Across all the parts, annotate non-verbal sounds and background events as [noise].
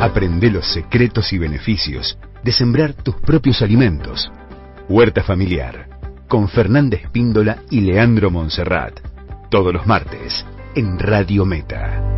Aprende los secretos y beneficios de sembrar tus propios alimentos. Huerta Familiar, con Fernández Píndola y Leandro Monserrat. Todos los martes, en Radio Meta.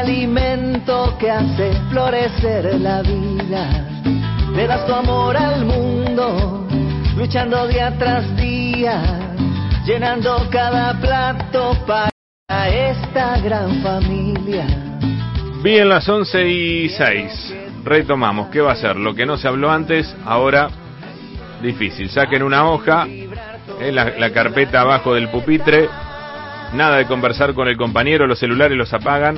Alimento que hace florecer la vida. Le das tu amor al mundo, luchando día tras día, llenando cada plato para esta gran familia. Bien, las 11 y 6. Retomamos. ¿Qué va a ser? Lo que no se habló antes, ahora difícil. Saquen una hoja, en la, la carpeta abajo del pupitre, Nada de conversar con el compañero, los celulares los apagan.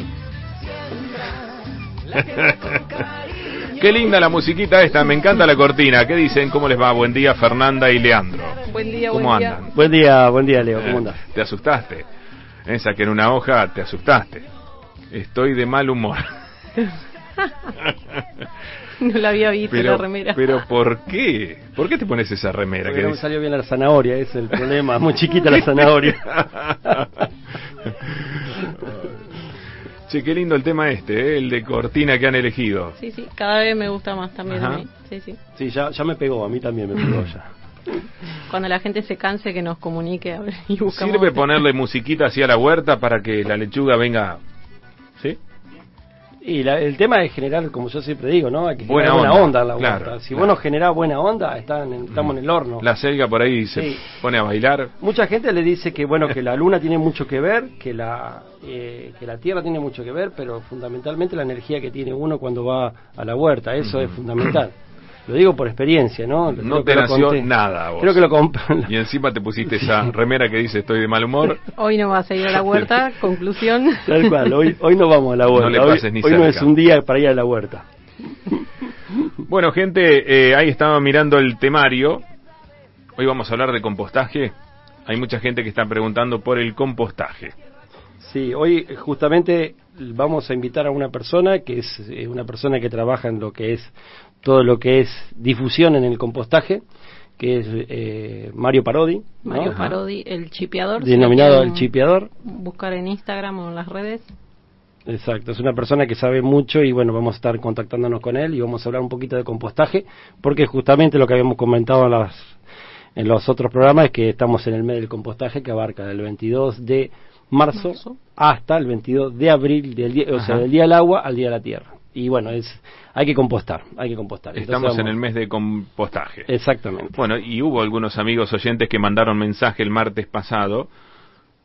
[laughs] Qué linda la musiquita esta, me encanta la cortina. ¿Qué dicen? ¿Cómo les va? Buen día, Fernanda y Leandro. Buen día, ¿Cómo buen andan? Buen día, buen día, Leo. ¿Cómo andas? Te asustaste. Esa que en una hoja te asustaste. Estoy de mal humor. [laughs] No la había visto la remera. Pero ¿por qué? ¿Por qué te pones esa remera? Porque ¿Qué no me salió bien la zanahoria, es el problema. Muy chiquita la [laughs] zanahoria. Che, qué lindo el tema este, ¿eh? el de cortina que han elegido. Sí, sí, cada vez me gusta más también Ajá. a mí. Sí, sí. Sí, ya, ya me pegó, a mí también me pegó ya. [laughs] Cuando la gente se canse que nos comunique y buscamos ¿Sirve ponerle musiquita así a la huerta para que la lechuga venga? ¿Sí? Y la- el tema es generar, como yo siempre digo, ¿no? Hay que Buena generar buena onda, onda, en la claro, huerta. Si claro. vos no generás buena onda, están en- estamos en el horno. La selga por ahí se Sí. pone a bailar. Mucha gente le dice que bueno que la [laughs] luna tiene mucho que ver, que la eh, que la tierra tiene mucho que ver, pero fundamentalmente la energía que tiene uno cuando va a la huerta, eso es fundamental. Lo digo por experiencia, ¿no? No Creo te nació nada a vos. Creo que lo [laughs] Y encima te pusiste esa remera que dice estoy de mal humor. [laughs] Hoy no vas a ir a la huerta, [laughs] conclusión. Tal cual, hoy, hoy no vamos a la huerta. No le hoy pases ni hoy no es un día para ir a la huerta. Bueno, gente, eh, ahí estaba mirando el temario. Hoy vamos a hablar de compostaje. Hay mucha gente que está preguntando por el compostaje. Sí, hoy eh, justamente vamos a invitar a una persona que es eh, una persona que trabaja en lo que es todo lo que es difusión en el compostaje, que es eh, Mario Parodi. Mario. Parodi, el chipeador. denominado el chipeador. Buscar en Instagram o en las redes. Exacto, es una persona que sabe mucho y bueno, vamos a estar contactándonos con él y vamos a hablar un poquito de compostaje, porque justamente lo que habíamos comentado en, las, en los otros programas es que estamos en el mes del compostaje que abarca del 22 de marzo, Marzo. hasta el 22 de abril, del día, o sea, del día del agua al día de la tierra. Y bueno, es hay que compostar, hay que compostar. Entonces Estamos en el mes de compostaje. Exactamente. Bueno, y hubo algunos amigos oyentes que mandaron mensaje el martes pasado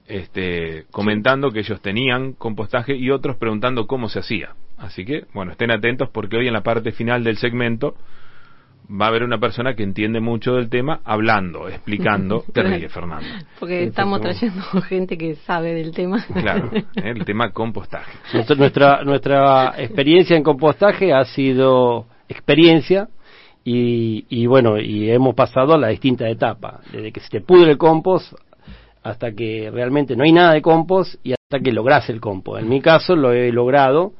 este, comentando que ellos tenían compostaje y otros preguntando cómo se hacía. Así que, bueno, estén atentos porque hoy en la parte final del segmento va a haber una persona que entiende mucho del tema hablando, explicando. [laughs] Te ríes, Fernando. Porque estamos trayendo [laughs] gente que sabe del tema. Claro, [laughs] ¿eh? el tema compostaje. Nuestra, nuestra, nuestra experiencia en compostaje ha sido experiencia y, y bueno, y hemos pasado a la distinta etapa, desde que se te pudre el compost hasta que realmente no hay nada de compost y hasta que logras el compost. En mi caso lo he logrado,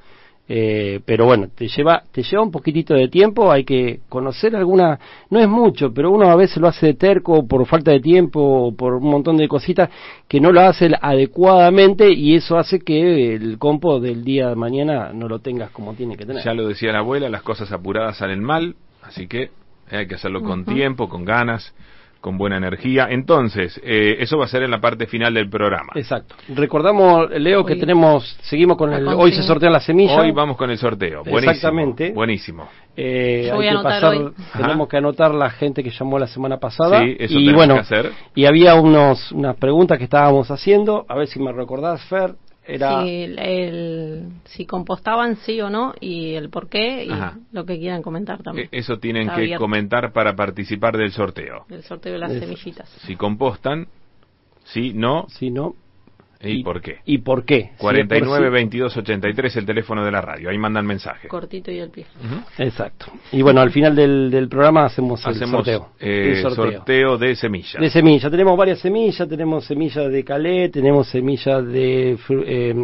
eh, pero bueno, te lleva, te lleva un poquitito de tiempo, hay que conocer alguna, no es mucho, pero uno a veces lo hace de terco por falta de tiempo o por un montón de cositas que no lo hace adecuadamente y eso hace que el compost del día de mañana no lo tengas como tiene que tener. Ya lo decía la abuela, las cosas apuradas salen mal, así que eh, hay que hacerlo con tiempo, con ganas, con buena energía. Entonces, eh, eso va a ser en la parte final del programa. Exacto. Recordamos, Leo, que Hoy- tenemos, seguimos con La el, hoy se sortean las semillas. Hoy vamos con el sorteo. Buenísimo. Exactamente. Buenísimo. Eh, Yo hay a que pasar, hoy. tenemos Ajá. que anotar la gente que llamó la semana pasada. Sí, eso y bueno, que hacer. y había unos, unas preguntas que estábamos haciendo, a ver si me recordás, Fer. Era, Si, el, si compostaban sí o no y el por qué y Ajá. lo que quieran comentar también. Eh, Eso tienen Está que abierto. comentar para participar del sorteo. El sorteo de las Es- semillitas. Si compostan, si no, si no, ¿Y, por qué? ¿Y por qué? 49 22 83 el teléfono de la radio. Ahí mandan mensaje. Cortito y al pie. Exacto. Y bueno, al final del, del programa hacemos, Hacemos el sorteo. eh, El sorteo. sorteo de semillas. De semilla, tenemos varias semillas, tenemos semillas de calé, tenemos semillas de, eh,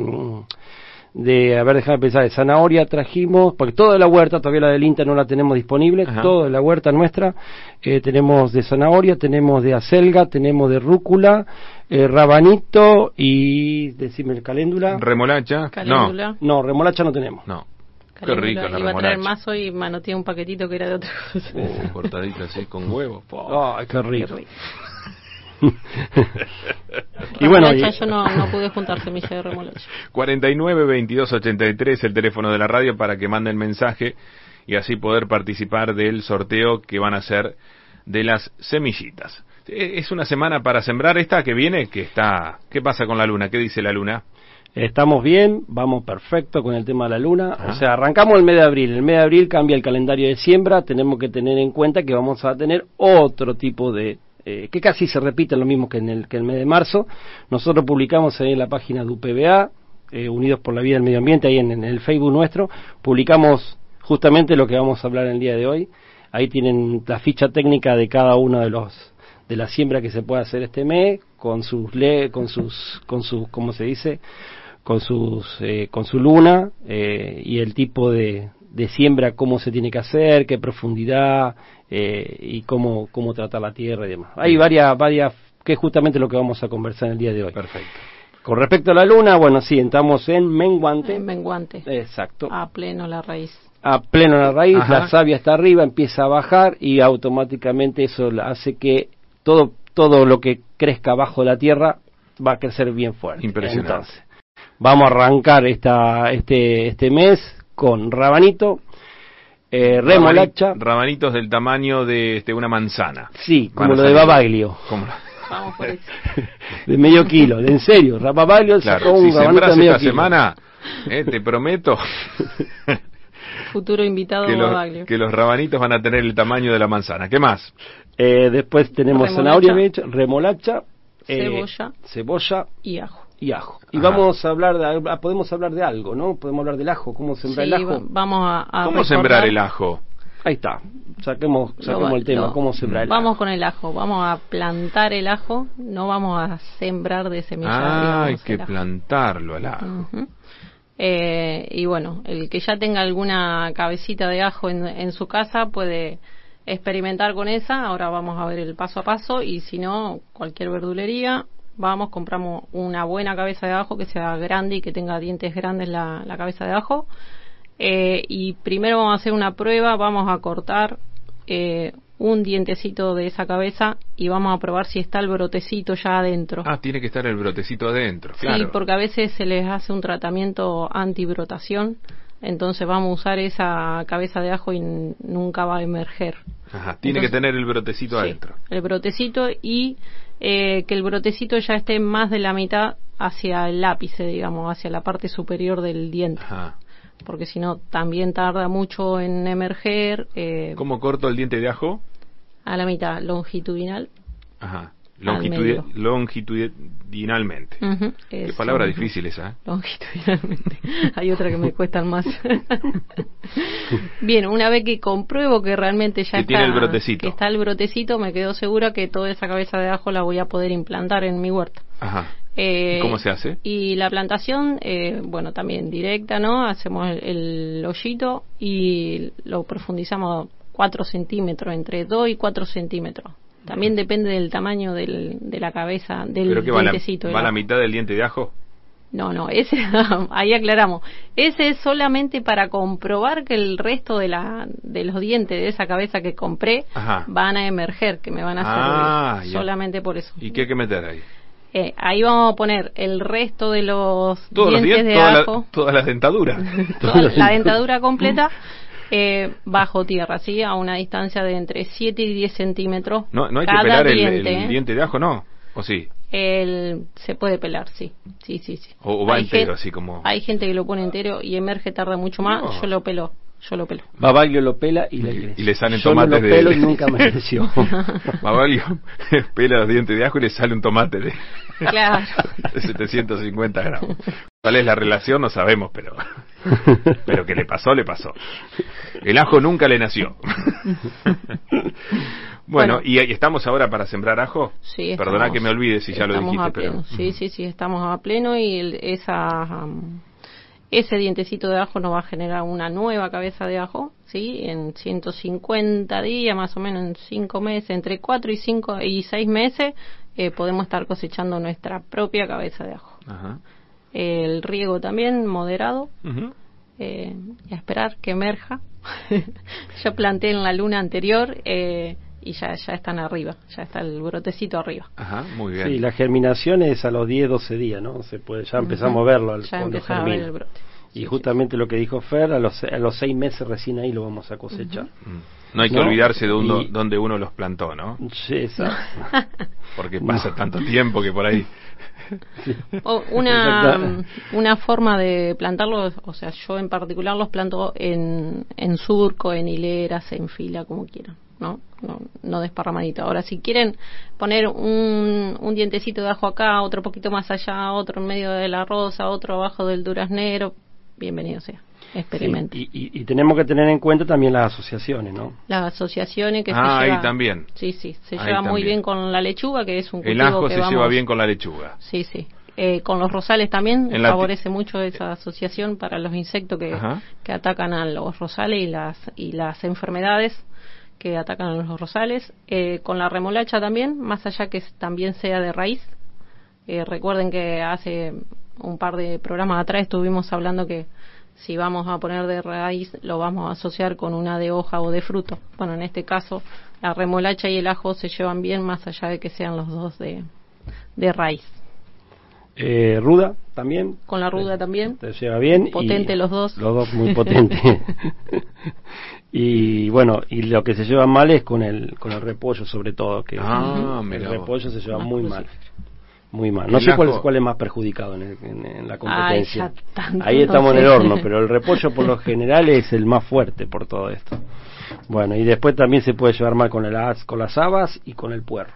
de, a ver, déjame pensar, de zanahoria trajimos, porque toda de la huerta, todavía la del INTA no la tenemos disponible, Ajá. toda de la huerta nuestra, eh, tenemos de zanahoria, tenemos de acelga, tenemos de rúcula, eh, rabanito y, decime el caléndula. Remolacha. Caléndula. no, remolacha no tenemos. No. No. Qué rica la Iba a traer remolacha. más hoy y manoteé un paquetito que era de otra cosa. Uh, cortadita así con huevo. Qué rico. Qué rico. [laughs] y bueno, y- yo no, no pude juntar semilla de remolacha. 49 22 83 el teléfono de la radio para que manden mensaje y así poder participar del sorteo que van a hacer de las semillitas. Eh, Es una semana para sembrar esta que viene, que está... ¿Qué pasa con la luna? ¿Qué dice la luna? Estamos bien, vamos perfecto con el tema de la luna. Ajá. O sea, arrancamos el mes de abril. El mes de abril cambia el calendario de siembra. Tenemos que tener en cuenta que vamos a tener otro tipo de. Eh, que casi se repite lo mismo que en el, que el mes de marzo. Nosotros publicamos ahí en la página de UPBA, eh, Unidos por la Vida y el Medio Ambiente, ahí en, en el Facebook nuestro. Publicamos justamente lo que vamos a hablar el día de hoy. Ahí tienen la ficha técnica de cada uno de los de la siembra que se puede hacer este mes con sus le con sus con sus cómo se dice con sus eh, con su luna eh, y el tipo de, de siembra cómo se tiene que hacer qué profundidad eh, y cómo cómo tratar la tierra y demás hay varias varias que es justamente lo que vamos a conversar en el día de hoy Perfecto. con respecto a la luna bueno sí entramos en menguante En menguante. exacto A pleno la raíz. a pleno en la raíz, Ajá. la savia está arriba, empieza a bajar y automáticamente eso hace que todo, todo lo que crezca bajo la tierra va a crecer bien fuerte. Impresionante. Entonces, vamos a arrancar esta, este, este mes con rabanito, eh, remolacha, Rabani- Rabanitos del tamaño de este, una manzana. sí, como lo de. Babaglio, Como- Vamos por eso. [laughs] de medio kilo, de en serio, Babaglio sacó Claro, un si rabanito sembras de medio esta kilo. semana, eh, te prometo [laughs] Futuro invitado que los, que los rabanitos van a tener el tamaño de la manzana. ¿Qué más? Eh, después tenemos Remolacha. zanahoria, remolacha, eh, Cebolla. cebolla Y ajo. Y ajo. Y Ajá. vamos a hablar de, ah, podemos hablar de algo, ¿no? Podemos hablar del ajo, cómo sembrar Sí, el ajo. va- vamos a, a ¿Cómo recordar- sembrar el ajo? Ahí está. Saquemos, saquemos el tema, lo- cómo sembrar el Vamos ajo. con el ajo. Vamos a plantar el ajo. No vamos a sembrar de semilla. Ah, hay que plantarlo al ajo. Eh, y bueno, el que ya tenga alguna cabecita de ajo en, en su casa puede experimentar con esa. Ahora vamos a ver el paso a paso. Y si no, cualquier verdulería, vamos, compramos una buena cabeza de ajo que sea grande y que tenga dientes grandes la, la cabeza de ajo. Eh, y primero vamos a hacer una prueba. Vamos a cortar eh, un dientecito de esa cabeza y vamos a probar si está el brotecito ya adentro. Ah, tiene que estar el brotecito adentro, Sí, claro. porque a veces se les hace un tratamiento antibrotación, entonces vamos a usar esa cabeza de ajo y nunca va a emerger. Ajá, tiene Entonces- que tener el brotecito Sí, adentro. el brotecito y eh, que el brotecito ya esté más de la mitad hacia el lápice, digamos, hacia la parte superior del diente, Ajá. porque si no también tarda mucho en emerger eh, ¿Cómo corto el diente de ajo? a la mitad longitudinal. Ajá. Medio. longitudinalmente. Qué palabra difícil esa. ¿eh? longitudinalmente. [laughs] Hay otra que me cuestan más. Bien, una vez que compruebo que realmente ya Que está, tiene el brotecito. que está el brotecito, me quedo segura que toda esa cabeza de ajo la voy a poder implantar en mi huerta. Ajá. Eh, ¿Y cómo se hace? Y la plantación, eh, bueno, también directa, ¿no? Hacemos el, el hoyito y lo profundizamos 4 centímetros, entre 2 y 4 centímetros. También depende del tamaño del, de la cabeza, del ¿Pero que va, la, dientecito. va la mitad del diente de ajo? No, no, ese, [laughs] ahí aclaramos. Ese es solamente para comprobar que el resto de, la, de los dientes de esa cabeza que compré Ajá. van a emerger, que me van a Ah, servir. ya. Solamente por eso. ¿Y qué hay que meter ahí? Eh, ahí vamos a poner el resto de los Todos los dientes dientes, de toda la- ajo, todas las dentaduras. toda la dentadura [laughs] completa, [laughs] eh, bajo tierra, ¿sí? A una distancia de entre 7 y 10 centímetros. No, no hay que cada pelar el, diente, el ¿eh? diente de ajo, ¿no? ¿O sí? El- se puede pelar, sí. Sí, sí, sí. O, o va Hay entero, así como... Hay gente que lo pone entero y emerge tarda mucho más. No. Yo lo pelo. Yo lo pelo. Babaglio lo pela y le crece. y le salen Yo tomates no lo de- pelo y [laughs] nunca me creció. [laughs] Babaglio [laughs] pela los dientes de ajo y le sale un tomate de, Claro. de 750 gramos. ¿Cuál es la relación? No sabemos, pero, pero que le pasó, le pasó. El ajo nunca le nació. bueno, Bueno. y, y estamos ahora para sembrar ajo. Sí, Perdona estamos- que me olvide si ya lo estamos dijiste, a pleno. pero. Sí, sí, sí, estamos a pleno y el- esa, um, ese dientecito de ajo nos va a generar una nueva cabeza de ajo, ¿sí? En 150 días, más o menos en 5 meses, entre 4 y 5 y 6 meses, eh, podemos estar cosechando nuestra propia cabeza de ajo. Ajá. El riego también moderado, eh, y a esperar que emerja. [laughs] Yo planté en la luna anterior eh, y ya, ya están arriba, ya está el brotecito arriba. Ajá, muy bien. Sí, la germinación es a los 10, 12 días, ¿no? Se puede, ya empezamos a verlo al Ya cuando a ver el brote. Y justamente lo que dijo Fer, a los, a los seis meses recién ahí lo vamos a cosechar. Mm. No hay que ¿No? olvidarse de uno, Y- donde uno los plantó, ¿no? Sí, exacto. [laughs] Porque pasa tanto tiempo que por ahí. [laughs] O una, una forma de plantarlos, o sea, yo en particular los planto en, en surco, en hileras, en fila, como quieran, ¿no? No, no desparramadito. Ahora, si quieren poner un, un dientecito de ajo acá, otro poquito más allá, otro en medio de la rosa, otro abajo del duraznero, bienvenido sea. Experimenten. Sí, y, y- y tenemos que tener en cuenta también las asociaciones, ¿no? Las asociaciones que Ah, se ahí lleva- también. Sí, sí, se Ahí lleva muy bien con la lechuga, que es un El cultivo ajo que se lleva bien con la lechuga. Sí, sí. Eh, con los rosales también En favorece mucho esa asociación para los insectos que, que atacan a los rosales y las, y las enfermedades que atacan a los rosales. Eh, con la remolacha también, más allá que también sea de raíz. Eh, recuerden que hace un par de programas atrás estuvimos hablando que si vamos a poner de raíz lo vamos a asociar con una de hoja o de fruto. Bueno, en este caso la remolacha y el ajo se llevan bien más allá de que sean los dos de, de raíz. Eh, ruda también. Con la ruda también. Te lleva bien. y- Potente los dos. Los dos muy potentes. [laughs] [laughs] y bueno, y lo que se lleva mal es con el, con el repollo sobre todo, que Ah, el repollo se lleva Más muy mal. Muy mal. No El sé cuál es, cuál es más perjudicado en, el- en- en la competencia. Ahí no estamos en el horno, pero el repollo por lo [laughs] general es el más fuerte por todo esto. Bueno, y después también se puede llevar mal con, el, as- con las habas y con el puerro.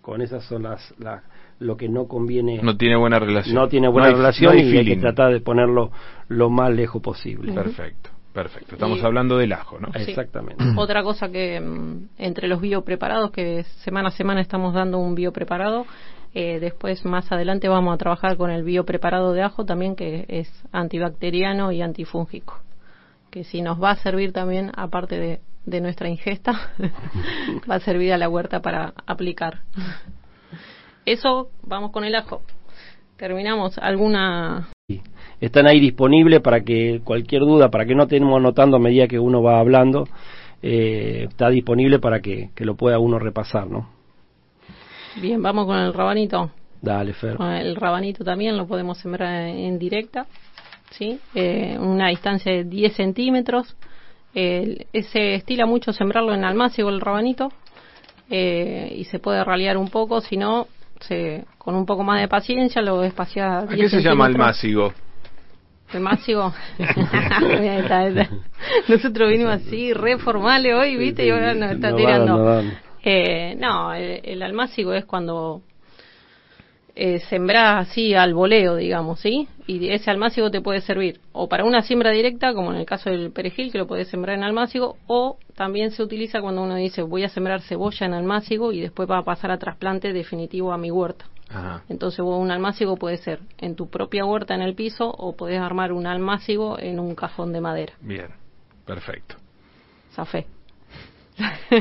Con esas son las, la- lo que no conviene. No tiene buena relación. no tiene buena hay- relación no hay y hay que tratar de ponerlo lo más lejos posible. Perfecto, perfecto. Estamos Y- hablando del ajo, ¿no? Sí. Exactamente. [clears throat] Otra cosa que mm, entre los biopreparados, que semana a semana estamos dando un biopreparado, eh, después más adelante vamos a trabajar con el biopreparado de ajo también, que es antibacteriano y antifúngico. Que si nos va a servir también, aparte de, de nuestra ingesta, [laughs] va a servir a la huerta para aplicar. Eso, vamos con el ajo. Terminamos. ¿Alguna Sí. Están ahí disponibles para que cualquier duda, para que no estemos anotando a medida que uno va hablando, eh, está disponible para que, que lo pueda uno repasar, ¿no? Bien, vamos con el rabanito. Dale, Fer. Con El rabanito también lo podemos sembrar en directa, ¿sí? Eh, una distancia de 10 centímetros. Eh, se estila mucho sembrarlo en almácigo el rabanito eh, y se puede ralear un poco, si no, se, con un poco más de paciencia lo espacia ¿A qué se llama el másigo? El másigo. [laughs] Nosotros vinimos así, re formales hoy, ¿viste? Y ahora nos está tirando. Eh, no, el, el almácigo es cuando eh, sembrás así al voleo, digamos, ¿sí? Y ese almácigo te puede servir o para una siembra directa, como en el caso del perejil, que lo puedes sembrar en almácigo, o también se utiliza cuando uno dice voy a sembrar cebolla en almácigo y después va a pasar a trasplante definitivo a mi huerta. Ajá. Entonces vos un almácigo puede ser en tu propia huerta en el piso o podés armar un almácigo en un cajón de madera. Bien, perfecto. Zafé.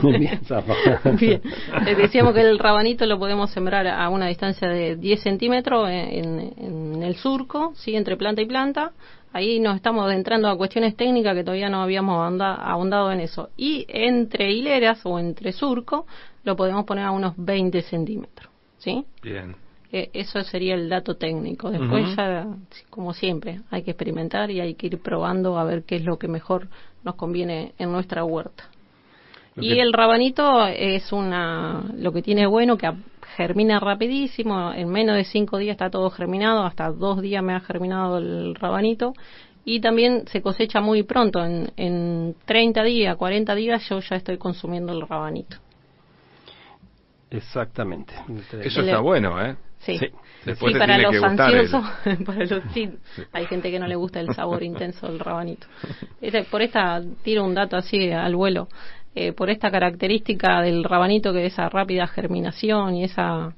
Bien. [laughs] Bien. Eh, Decíamos que el rabanito lo podemos sembrar a una distancia de 10 centímetros en, el surco, ¿sí? entre planta y planta. Ahí nos estamos adentrando a cuestiones técnicas que todavía no habíamos ahonda- ahondado en eso. Y entre hileras o entre surco lo podemos poner a unos 20 centímetros. ¿sí? Bien. Eh, eso sería el dato técnico. Después ya, como siempre, hay que experimentar y hay que ir probando a ver qué es lo que mejor nos conviene en nuestra huerta. Y el rabanito es una, lo que tiene bueno que germina rapidísimo, en menos de cinco días está todo germinado, hasta dos días me ha germinado el rabanito Y también se cosecha muy pronto, en, en 30 días, 40 días yo ya estoy consumiendo el rabanito. Exactamente. Eso está bueno, ¿eh? Sí. Sí. Después Sí, te para tiene los que el- ansiosos, [laughs] para los, [laughs] sí, hay gente que no le gusta el sabor [laughs] intenso del rabanito. Este, por esta, tiro un dato así al vuelo, eh, por esta característica del rabanito que es esa rápida germinación y esa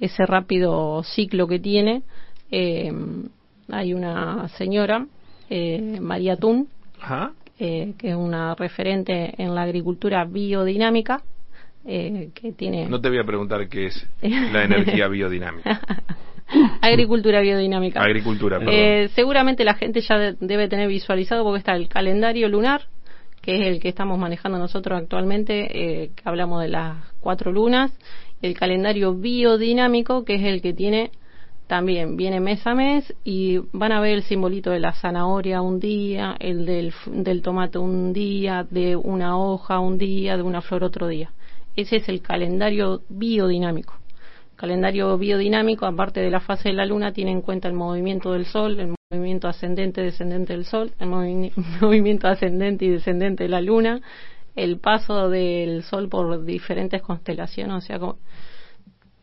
ese rápido ciclo que tiene, eh, hay una señora, eh, María Tun, eh, que es una referente en la agricultura biodinámica, eh, que tiene... No te voy a preguntar qué es [laughs] la energía biodinámica. [laughs] Agricultura biodinámica. Agricultura, perdón. Seguramente la gente ya de- debe tener visualizado porque está el calendario lunar, que es el que estamos manejando nosotros actualmente, eh, que hablamos de las cuatro lunas, el calendario biodinámico, que es el que tiene también, viene mes a mes y van a ver el simbolito de la zanahoria un día, el del, del tomate un día, de una hoja un día, de una flor otro día. Ese es el calendario biodinámico calendario biodinámico, aparte de la fase de la luna, tiene en cuenta el movimiento del sol, el movimiento ascendente, descendente del sol, el movi- [laughs] movimiento ascendente y descendente de la luna, el paso del sol por diferentes constelaciones, o sea, como-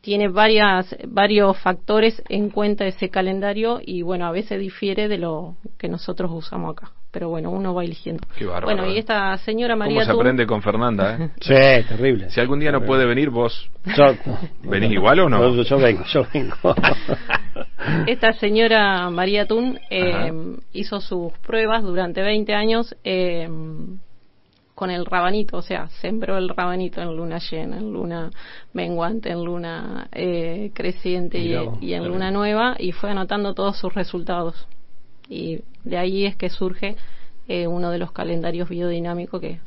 tiene varias, varios factores en cuenta ese calendario y bueno, a veces difiere de lo que nosotros usamos acá. Pero bueno, uno va eligiendo. Qué bárbaro, bueno, y eh. esta señora ¿Cómo María se Tú- aprende con Fernanda, eh? [laughs] Sí, terrible. Si algún día no puede venir, vos Yo- ¿Venís igual o no? Yo, yo vengo, yo vengo. [laughs] Esta señora María Tun eh, hizo sus pruebas durante 20 años eh, con el rabanito, o sea, sembró el rabanito en luna llena, en luna menguante, en luna eh, creciente y, en luna nueva y fue anotando todos sus resultados. Y de ahí es que surge eh, uno de los calendarios biodinámicos que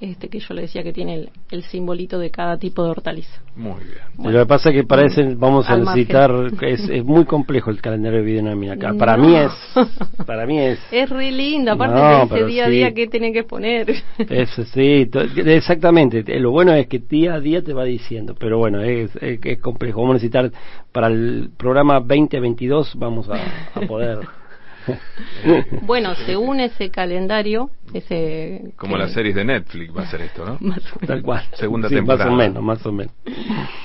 este que yo le decía que tiene el, el simbolito de cada tipo de hortaliza. Muy bien. Lo que pasa es que para ese vamos a necesitar, es, es muy complejo el calendario biodinámico. Para No. mí es, para mí es, [laughs] Es re lindo, aparte No, dice pero día a día qué tiene que poner. [laughs] es sí, to- exactamente. Eh, Lo bueno es que día a día te va diciendo, pero bueno, es, es, es complejo. Vamos a necesitar para el programa 2022 vamos a, a poder. Bueno, según ese calendario, ese Como que- las series de Netflix va a ser esto, ¿no? [laughs] más o menos. Tal cual. Segunda Sí, temporada. Más o menos, más o menos.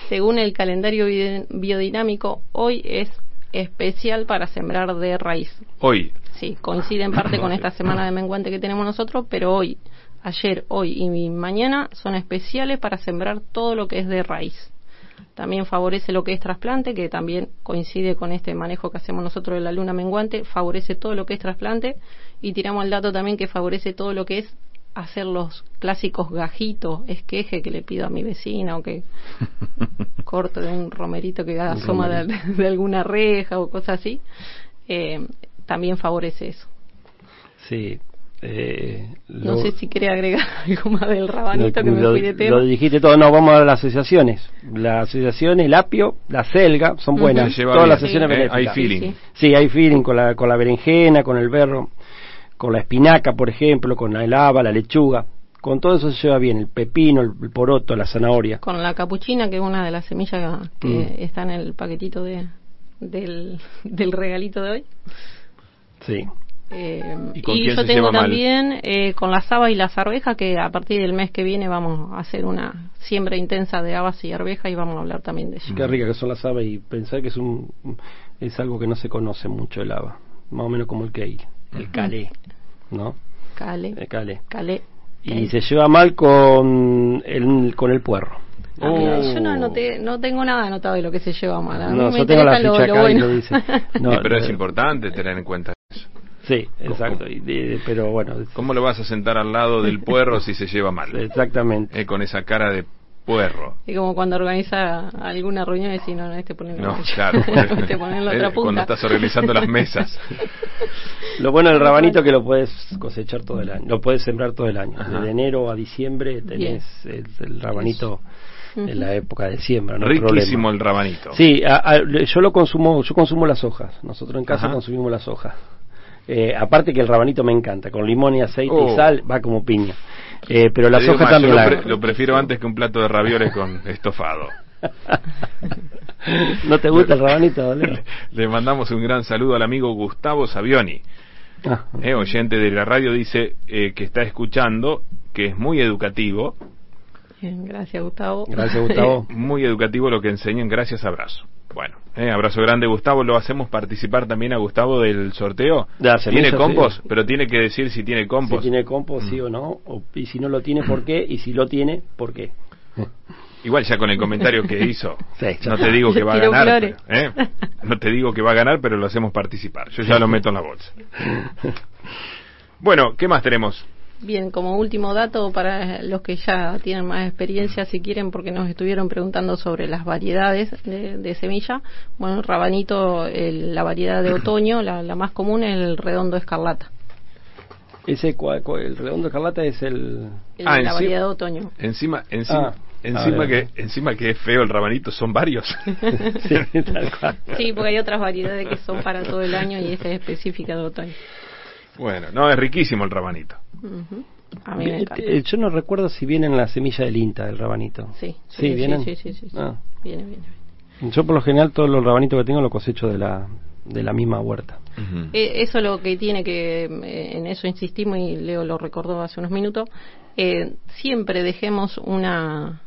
según el calendario bio- biodinámico, hoy es especial para sembrar de raíz. Hoy. Sí, coincide en parte con esta semana de menguante que tenemos nosotros, pero hoy, ayer, hoy y mañana son especiales para sembrar todo lo que es de raíz. También favorece lo que es trasplante, que también coincide con este manejo que hacemos nosotros de la luna menguante, favorece todo lo que es trasplante y tiramos el dato también que favorece todo lo que es hacer los clásicos gajitos, esqueje que le pido a mi vecina o que [laughs] corto de un romerito que asoma de, de alguna reja o cosas así, eh, también favorece eso. Sí. Eh, No lo- sé si quiere agregar [laughs] algo más del rabanito que me lo, fui de tema. lo dijiste todo, no, vamos a las asociaciones. Las asociaciones, el apio, la selga, son buenas. Todas bien, las sesiones ¿eh? benéficas. Hay feeling. Sí, Sí, hay feeling con la, con la berenjena, con el berro, con la espinaca, por ejemplo, con la haba, la lechuga. Con todo eso se lleva bien, el pepino, el, el poroto, la zanahoria. Con la capuchina, que es una de las semillas que Mm. está en el paquetito de, del, del regalito de hoy. Sí. Eh, ¿Y y con yo se tengo lleva mal? también eh, con las habas y las arvejas, que a partir del mes que viene vamos a hacer una siembra intensa de habas y arvejas y vamos a hablar también de ello. Qué rica que son las habas y pensar que es un es algo que no se conoce mucho el haba. Más o menos como el kale, el calé, ¿no? Cale, El calé. Y se lleva mal con el, con el puerro. Ah, mira, Oh. yo no, anoté- no tengo nada anotado de lo que se lleva mal. A mí No, me yo tengo la lo- ficha lo acá y bueno. lo dice. [laughs] No, Sí, pero es importante tener en cuenta. Sí, exacto. y de- pero bueno, ¿Cómo lo vas a sentar al lado del [laughs] puerro si se lleva mal? exactamente. Eh, con esa cara de puerro. Y como cuando organiza alguna reunión y decís, no, no, este ponelo No, claro. [laughs] este la Eh, otra punta. Cuando estás organizando las mesas. [laughs] Lo bueno del rabanito es que lo puedes cosechar todo el año, lo puedes sembrar todo el año. Ajá. De enero a diciembre tenés el, el rabanito en la época de siembra, no hay Riquísimo problema. el rabanito. Sí, a- a- yo lo consumo, yo consumo las hojas. Nosotros en casa Ajá. consumimos las hojas. Eh, aparte que el rabanito me encanta, con limón y aceite Oh. y sal va como piña. Eh, pero más, yo también lo, la pre- lo prefiero antes que un plato de ravioles con estofado. [laughs] ¿No te gusta el rabanito, [laughs] Dolero? Le mandamos un gran saludo al amigo Gustavo Savioni, Ah. eh, oyente de la radio, dice eh, que está escuchando, que es muy educativo, Bien, gracias, Gustavo. Gracias, [laughs] Gustavo. muy educativo lo que enseñan, gracias, abrazo. Bueno, eh, abrazo grande Gustavo, lo hacemos participar también a Gustavo del sorteo. ¿Tiene compost? sí. Pero tiene que decir si tiene Si compost. tiene compost, sí o no, o- y si no lo tiene, ¿por qué? Y si lo tiene, ¿por qué? Igual ya con el comentario que [laughs] hizo, Sí, no te digo que va a ganar, pero, ¿eh? no te digo que va a ganar, pero lo hacemos participar. Yo ya lo meto en la bolsa. [laughs] Bueno, ¿qué más tenemos? Bien, como último dato para los que ya tienen más experiencia, si quieren, porque nos estuvieron preguntando sobre las variedades de, de semilla. Bueno, el rabanito, el- la variedad de otoño, la, la más común es el redondo escarlata. Ese, el redondo escarlata es el... El- Ah, la enci- variedad de otoño. Encima, encima, Ah, encima que, encima que es feo el rabanito, son varios. [laughs] sí, tal cual. Sí, porque hay otras variedades que son para todo el año y esta es específica de otoño. bueno, no, es riquísimo el rabanito. Ujú. A mí me encanta. Eh, Yo no recuerdo si viene en la semilla del INTA, del rabanito. Sí, Sí, sí, ¿vienen? sí, sí, sí, sí. Ah. Viene, viene, viene. Yo por lo general todos los rabanitos que tengo los cosecho de la, de la misma huerta. Eh, eso es lo que tiene que, eh, en eso insistimos y Leo lo recordó hace unos minutos, eh, siempre dejemos una,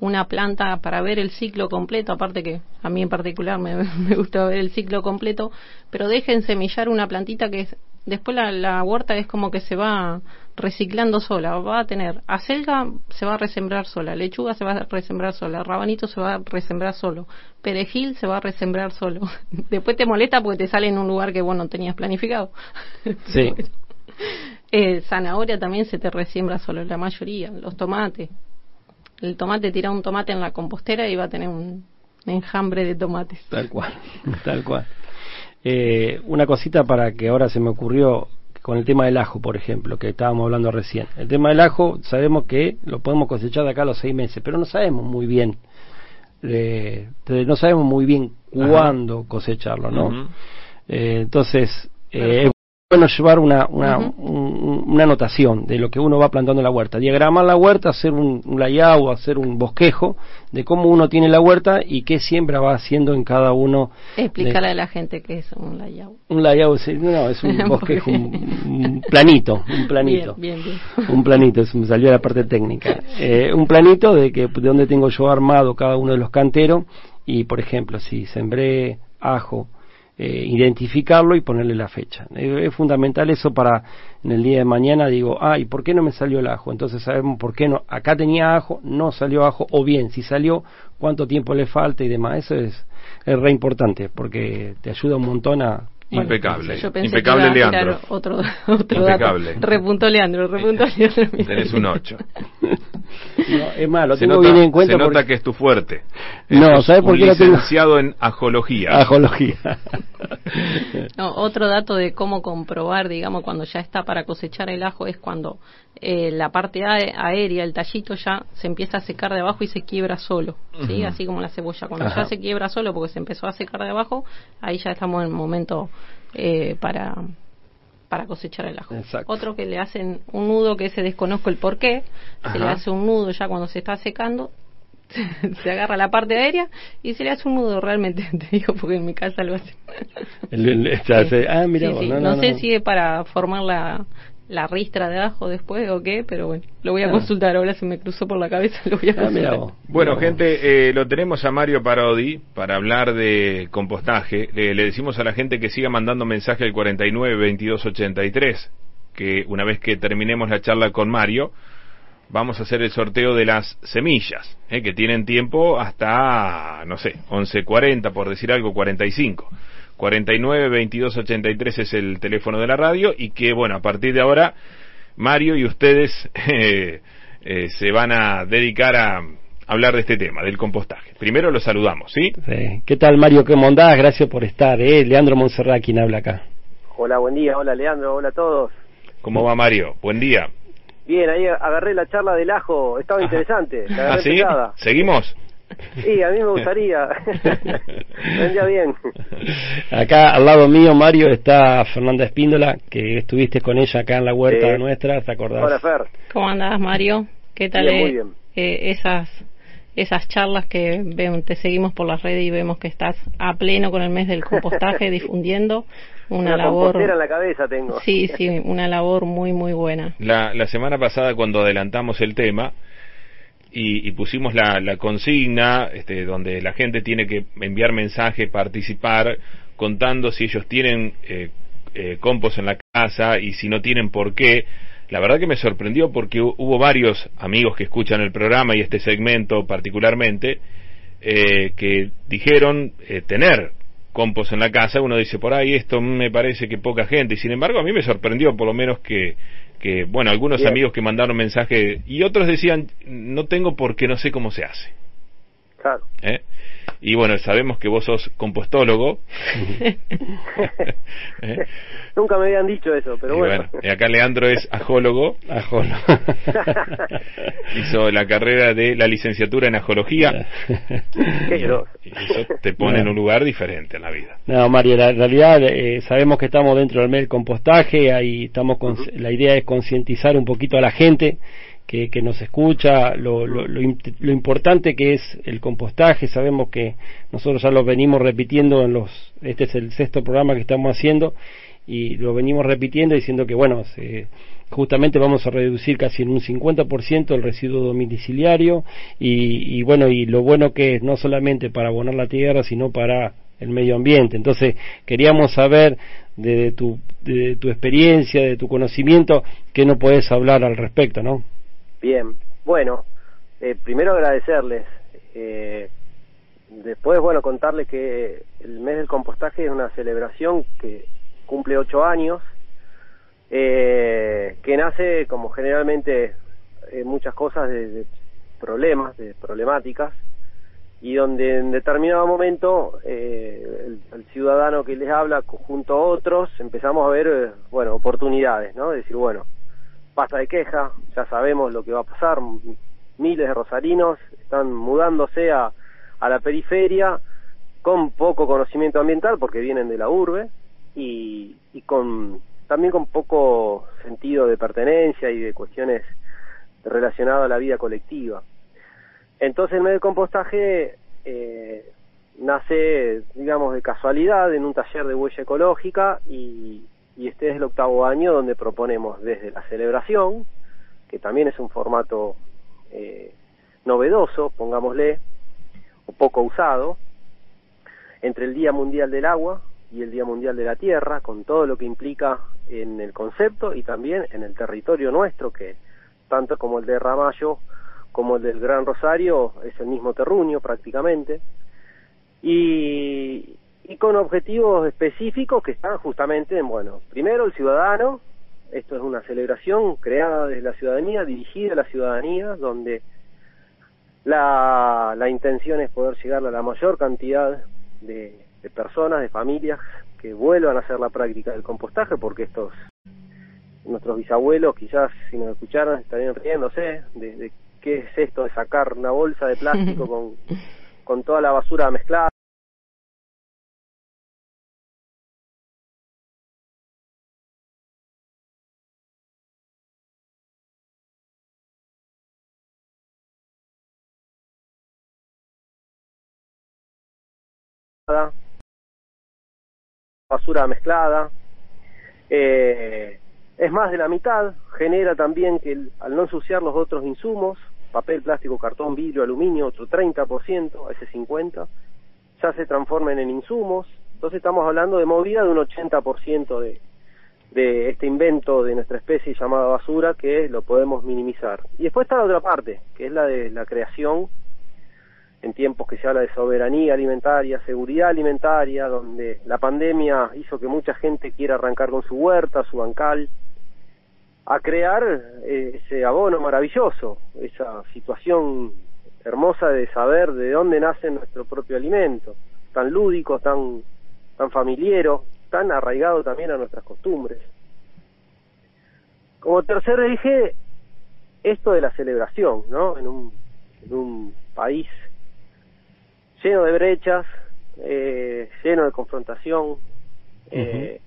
una planta para ver el ciclo completo, aparte que a mí en particular me, [laughs] me gusta ver el ciclo completo, pero dejen semillar una plantita que es, después la, la huerta es como que se va reciclando sola, va a tener acelga se va a resembrar sola, lechuga se va a resembrar sola, rabanito se va a resembrar solo, perejil se va a resembrar solo. [laughs] Después te molesta porque te sale en un lugar que vos no tenías planificado. [laughs] Sí. Eh, zanahoria también se te resiembra solo, la mayoría, los tomates. El tomate tira un tomate en la compostera y va a tener un enjambre de tomates. Tal cual, [laughs] tal cual. Eh, una cosita para que ahora se me ocurrió con el tema del ajo, por ejemplo, que estábamos hablando recién. El tema del ajo, sabemos que lo podemos cosechar de acá a los seis meses, pero no sabemos muy bien, eh, no sabemos muy bien Ajá. cuándo cosecharlo, ¿no? Eh, entonces, eh, es bueno llevar una, una, un- una anotación de lo que uno va plantando en la huerta, diagramar la huerta, hacer un, un layout, hacer un bosquejo de cómo uno tiene la huerta y qué siembra va haciendo en cada uno. Explícale de- a la gente qué es un layout. un layout, sí, no, es un [laughs] bosquejo, un, un planito, un planito. Bien, bien, bien. Un planito, se me salió la parte técnica. Eh, un planito de que de donde tengo yo armado cada uno de los canteros y, por ejemplo, si sembré ajo, eh, identificarlo y ponerle la fecha. Es fundamental eso para en el día de mañana digo, ah, ¿y por qué no me salió el ajo? Entonces sabemos por qué no. Acá tenía ajo, no salió ajo, o bien, si salió, cuánto tiempo le falta y demás. Eso es, es re importante porque te ayuda un montón a, Bueno, Impecable. yo pensé Impecable, que iba a tirar Leandro. Otro, [laughs] otro Impecable. dato. Repuntó Leandro, repuntó Leandro. Tenés un 8. No, es más, lo se tengo nota, bien en cuenta se nota porque- que es tu fuerte. No, ¿sabes por qué lo tengo? licenciado en ajología. Ajología. [laughs] No, otro dato de cómo comprobar, digamos, cuando ya está para cosechar el ajo es cuando eh, la parte ae- aérea, el tallito ya se empieza a secar de abajo y se quiebra solo, ¿sí? Así como la cebolla. Cuando Ajá. ya se quiebra solo porque se empezó a secar de abajo, ahí ya estamos en el momento eh, para para cosechar el ajo. Exacto. Otro que le hacen un nudo que ese desconozco el por qué, se le hace un nudo ya cuando se está secando, [laughs] se agarra la parte aérea y se le hace un nudo realmente, [laughs] te digo porque en mi casa lo hacen. El- el- se hace- ah, mira, Sí, vos, sí. no, No, no, sé no. si es para formar la, la ristra de abajo después o qué, pero bueno, lo voy a Ah. consultar. Ahora se me cruzó por la cabeza, lo voy a Ah, mira consultar. vos. Bueno, Mira vos. gente, eh, lo tenemos a Mario Parodi para hablar de compostaje. Le, le decimos a la gente que siga mandando mensaje al 49 22 83, que una vez que terminemos la charla con Mario, vamos a hacer el sorteo de las semillas, eh, que tienen tiempo hasta, no sé, 11.40, por decir algo, 45. 49 22 83 es el teléfono de la radio y que, bueno, a partir de ahora, Mario y ustedes [laughs] eh, eh, se van a dedicar a hablar de este tema, del compostaje. Primero lo saludamos, ¿sí? Sí. ¿Qué tal, Mario? ¿Cómo andás? Gracias por estar. ¿eh? Leandro Monserrat, quien habla acá. Hola, buen día. Hola, Leandro. Hola a todos. ¿Cómo va Mario? Buen día. Bien, ahí agarré la charla del ajo. Estaba Ajá. interesante. La ¿Ah, agarré sí? pesada. ¿Seguimos? Sí, a mí me gustaría. [laughs] Vendría bien. Acá al lado mío, Mario, está Fernanda Espíndola, que estuviste con ella acá en la huerta Sí. nuestra, ¿te acordás? Hola, Fer. ¿Cómo andás, Mario? ¿Qué tal Bien, eh, muy bien. eh, esas esas charlas que ven- te seguimos por las redes y vemos que estás a pleno con el mes del compostaje [laughs] difundiendo una, Una labor en la cabeza tengo. sí sí una labor muy muy buena La, la semana pasada cuando adelantamos el tema y, y pusimos la, consigna este, donde la gente tiene que enviar mensaje, participar, contando si ellos tienen eh, eh, compost en la casa y si no tienen por qué. La verdad que me sorprendió porque hu- hubo varios amigos que escuchan el programa y este segmento particularmente eh, que dijeron eh, tener compost en la casa. Uno dice por ahí esto me parece que poca gente sin embargo a mí me sorprendió por lo menos que que bueno algunos Bien. amigos que mandaron mensaje y otros decían no tengo porque no sé cómo se hace. Claro. ¿eh? Y bueno, sabemos que vos sos compostólogo. [laughs] ¿eh? Nunca me habían dicho eso, pero Y bueno. bueno, y acá Leandro es ajólogo. Ajolo. [laughs] Hizo la carrera de la licenciatura en ajología. Qué. Y eso te pone en un lugar diferente en la vida. No, Mario, la realidad eh, sabemos que estamos dentro del mes del compostaje, ahí estamos con, la idea es concientizar un poquito a la gente que, que nos escucha, lo, lo, lo, lo importante que es el compostaje, sabemos que nosotros ya lo venimos repitiendo en los, este es el sexto programa que estamos haciendo y lo venimos repitiendo diciendo que bueno, se- justamente vamos a reducir casi en un 50% el residuo domiciliario y, y bueno, y lo bueno que es no solamente para abonar la tierra, sino para el medio ambiente. Entonces, queríamos saber de, tu, de tu experiencia, de tu conocimiento, qué no puedes hablar al respecto, ¿no? Bien, bueno, eh, primero agradecerles. Eh, después, bueno, contarles que el mes del compostaje es una celebración que cumple ocho años, eh, que nace como generalmente eh, muchas cosas de, de problemas, de problemáticas, y donde en determinado momento eh, el, ciudadano que les habla junto a otros empezamos a ver, eh, bueno, oportunidades, ¿no? De decir, bueno, basta de queja, ya sabemos lo que va a pasar, miles de rosarinos están mudándose a, a la periferia con poco conocimiento ambiental porque vienen de la urbe y, y con también con poco sentido de pertenencia y de cuestiones relacionadas a la vida colectiva. Entonces el medio de compostaje eh, nace, digamos, de casualidad en un taller de huella ecológica y, y este es el octavo año donde proponemos desde la celebración, que también es un formato eh, novedoso, pongámosle, o poco usado, entre el Día Mundial del Agua y el Día Mundial de la Tierra, con todo lo que implica en el concepto y también en el territorio nuestro, que tanto como el de Ramallo como el del Gran Rosario es el mismo terruño prácticamente, y, y con objetivos específicos que están justamente en, bueno, primero el ciudadano, esto es una celebración creada desde la ciudadanía, dirigida a la ciudadanía, donde la, la intención es poder llegar a la mayor cantidad de, de personas, de familias que vuelvan a hacer la práctica del compostaje, porque estos nuestros bisabuelos quizás si nos escucharan estarían riéndose de, de qué es esto de sacar una bolsa de plástico [laughs] con, con toda la basura mezclada. Basura mezclada. Eh, es más de la mitad genera también que el- al no ensuciar los otros insumos papel, plástico, cartón, vidrio, aluminio otro 30%, ese 50 ya se transformen en insumos. Entonces estamos hablando de movida de un 80% de, de este invento de nuestra especie llamada basura que lo podemos minimizar. Y después está la otra parte que es la de la creación en tiempos que se habla de soberanía alimentaria, seguridad alimentaria, donde la pandemia hizo que mucha gente quiera arrancar con su huerta, su bancal, a crear eh, ese abono maravilloso, esa situación hermosa de saber de dónde nace nuestro propio alimento, tan lúdico, tan, tan familiero, tan arraigado también a nuestras costumbres. Como tercer eje, esto de la celebración, ¿no? En un, en un país lleno de brechas, eh, lleno de confrontación, eh,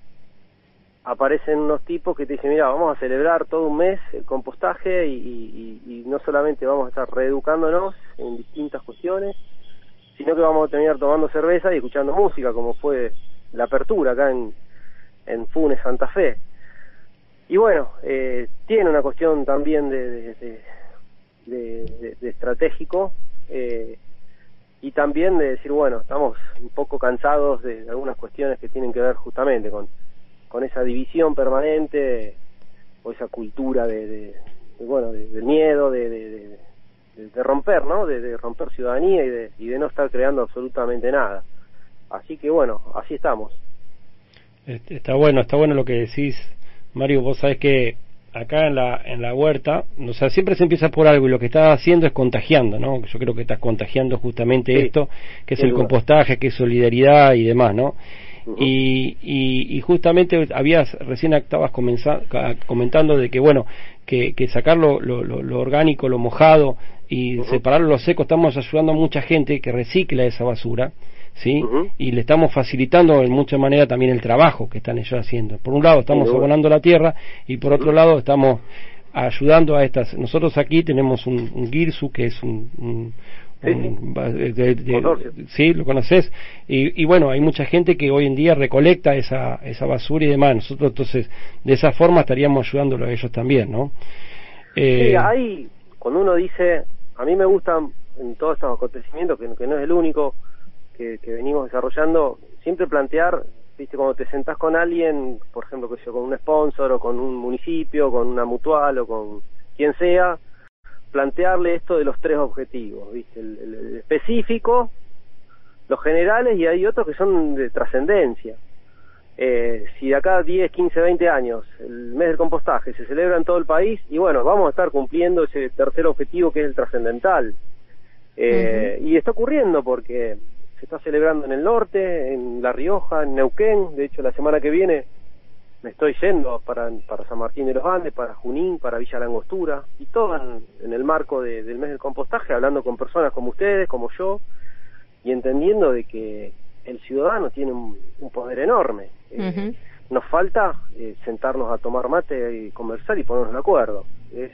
aparecen unos tipos que te dicen, mira, vamos a celebrar todo un mes el compostaje y, y- y no solamente vamos a estar reeducándonos en distintas cuestiones, sino que vamos a terminar tomando cerveza y escuchando música, como fue la apertura acá en, en Funes, Santa Fe. Y bueno, eh, tiene una cuestión también de, de, de, de estratégico eh, y también de decir, bueno, estamos un poco cansados de algunas cuestiones que tienen que ver justamente con, con esa división permanente o esa cultura de, de, bueno, del miedo, de, de, de, romper, ¿no? De, romper ciudadanía y de, y de no estar creando absolutamente nada. Así que bueno, así estamos. Está bueno, está bueno lo que decís, Mario. Vos sabés que acá en la, en la huerta, o sea, siempre se empieza por algo y lo que estás haciendo es contagiando, ¿no? Yo creo que estás contagiando justamente esto, que es el compostaje, que es solidaridad y demás, ¿no? y, y, justamente habías, recién estabas comentando de que, bueno, que, que sacar lo, lo, orgánico, lo mojado y separarlo lo seco, estamos ayudando a mucha gente que recicla esa basura ¿sí? Y le estamos facilitando en mucha manera también el trabajo que están ellos haciendo. Por un lado estamos abonando la tierra y por otro lado estamos ayudando a estas. Nosotros aquí tenemos un, un GIRSU que es un, sí, lo conoces. y, y, bueno hay mucha gente que hoy en día recolecta esa esa basura y demás. Nosotros entonces de esa forma estaríamos ayudándolo a ellos también no eh, sí, ahí cuando uno dice a mí me gustan en todos estos acontecimientos que, que no es el único que, venimos desarrollando, siempre plantear, viste, cuando te sentás con alguien, por ejemplo, que sea con un sponsor o con un municipio, con una mutual o con quien sea, plantearle esto de los tres objetivos, viste, el, específico, los generales y hay otros que son de trascendencia. Eh, si de acá 10, 15, 20 años el mes del compostaje se celebra en todo el país, y bueno, vamos a estar cumpliendo ese tercer objetivo que es el trascendental. Eh, Y está ocurriendo porque se está celebrando en el norte, en La Rioja, en Neuquén, de hecho la semana que viene me estoy yendo para, para San Martín de los Andes, para Junín, para Villa Langostura, y todo en, el marco del mes del compostaje, hablando con personas como ustedes, como yo, y entendiendo de que el ciudadano tiene un, poder enorme. Eh, nos falta eh, sentarnos a tomar mate y conversar y ponernos de acuerdo. Es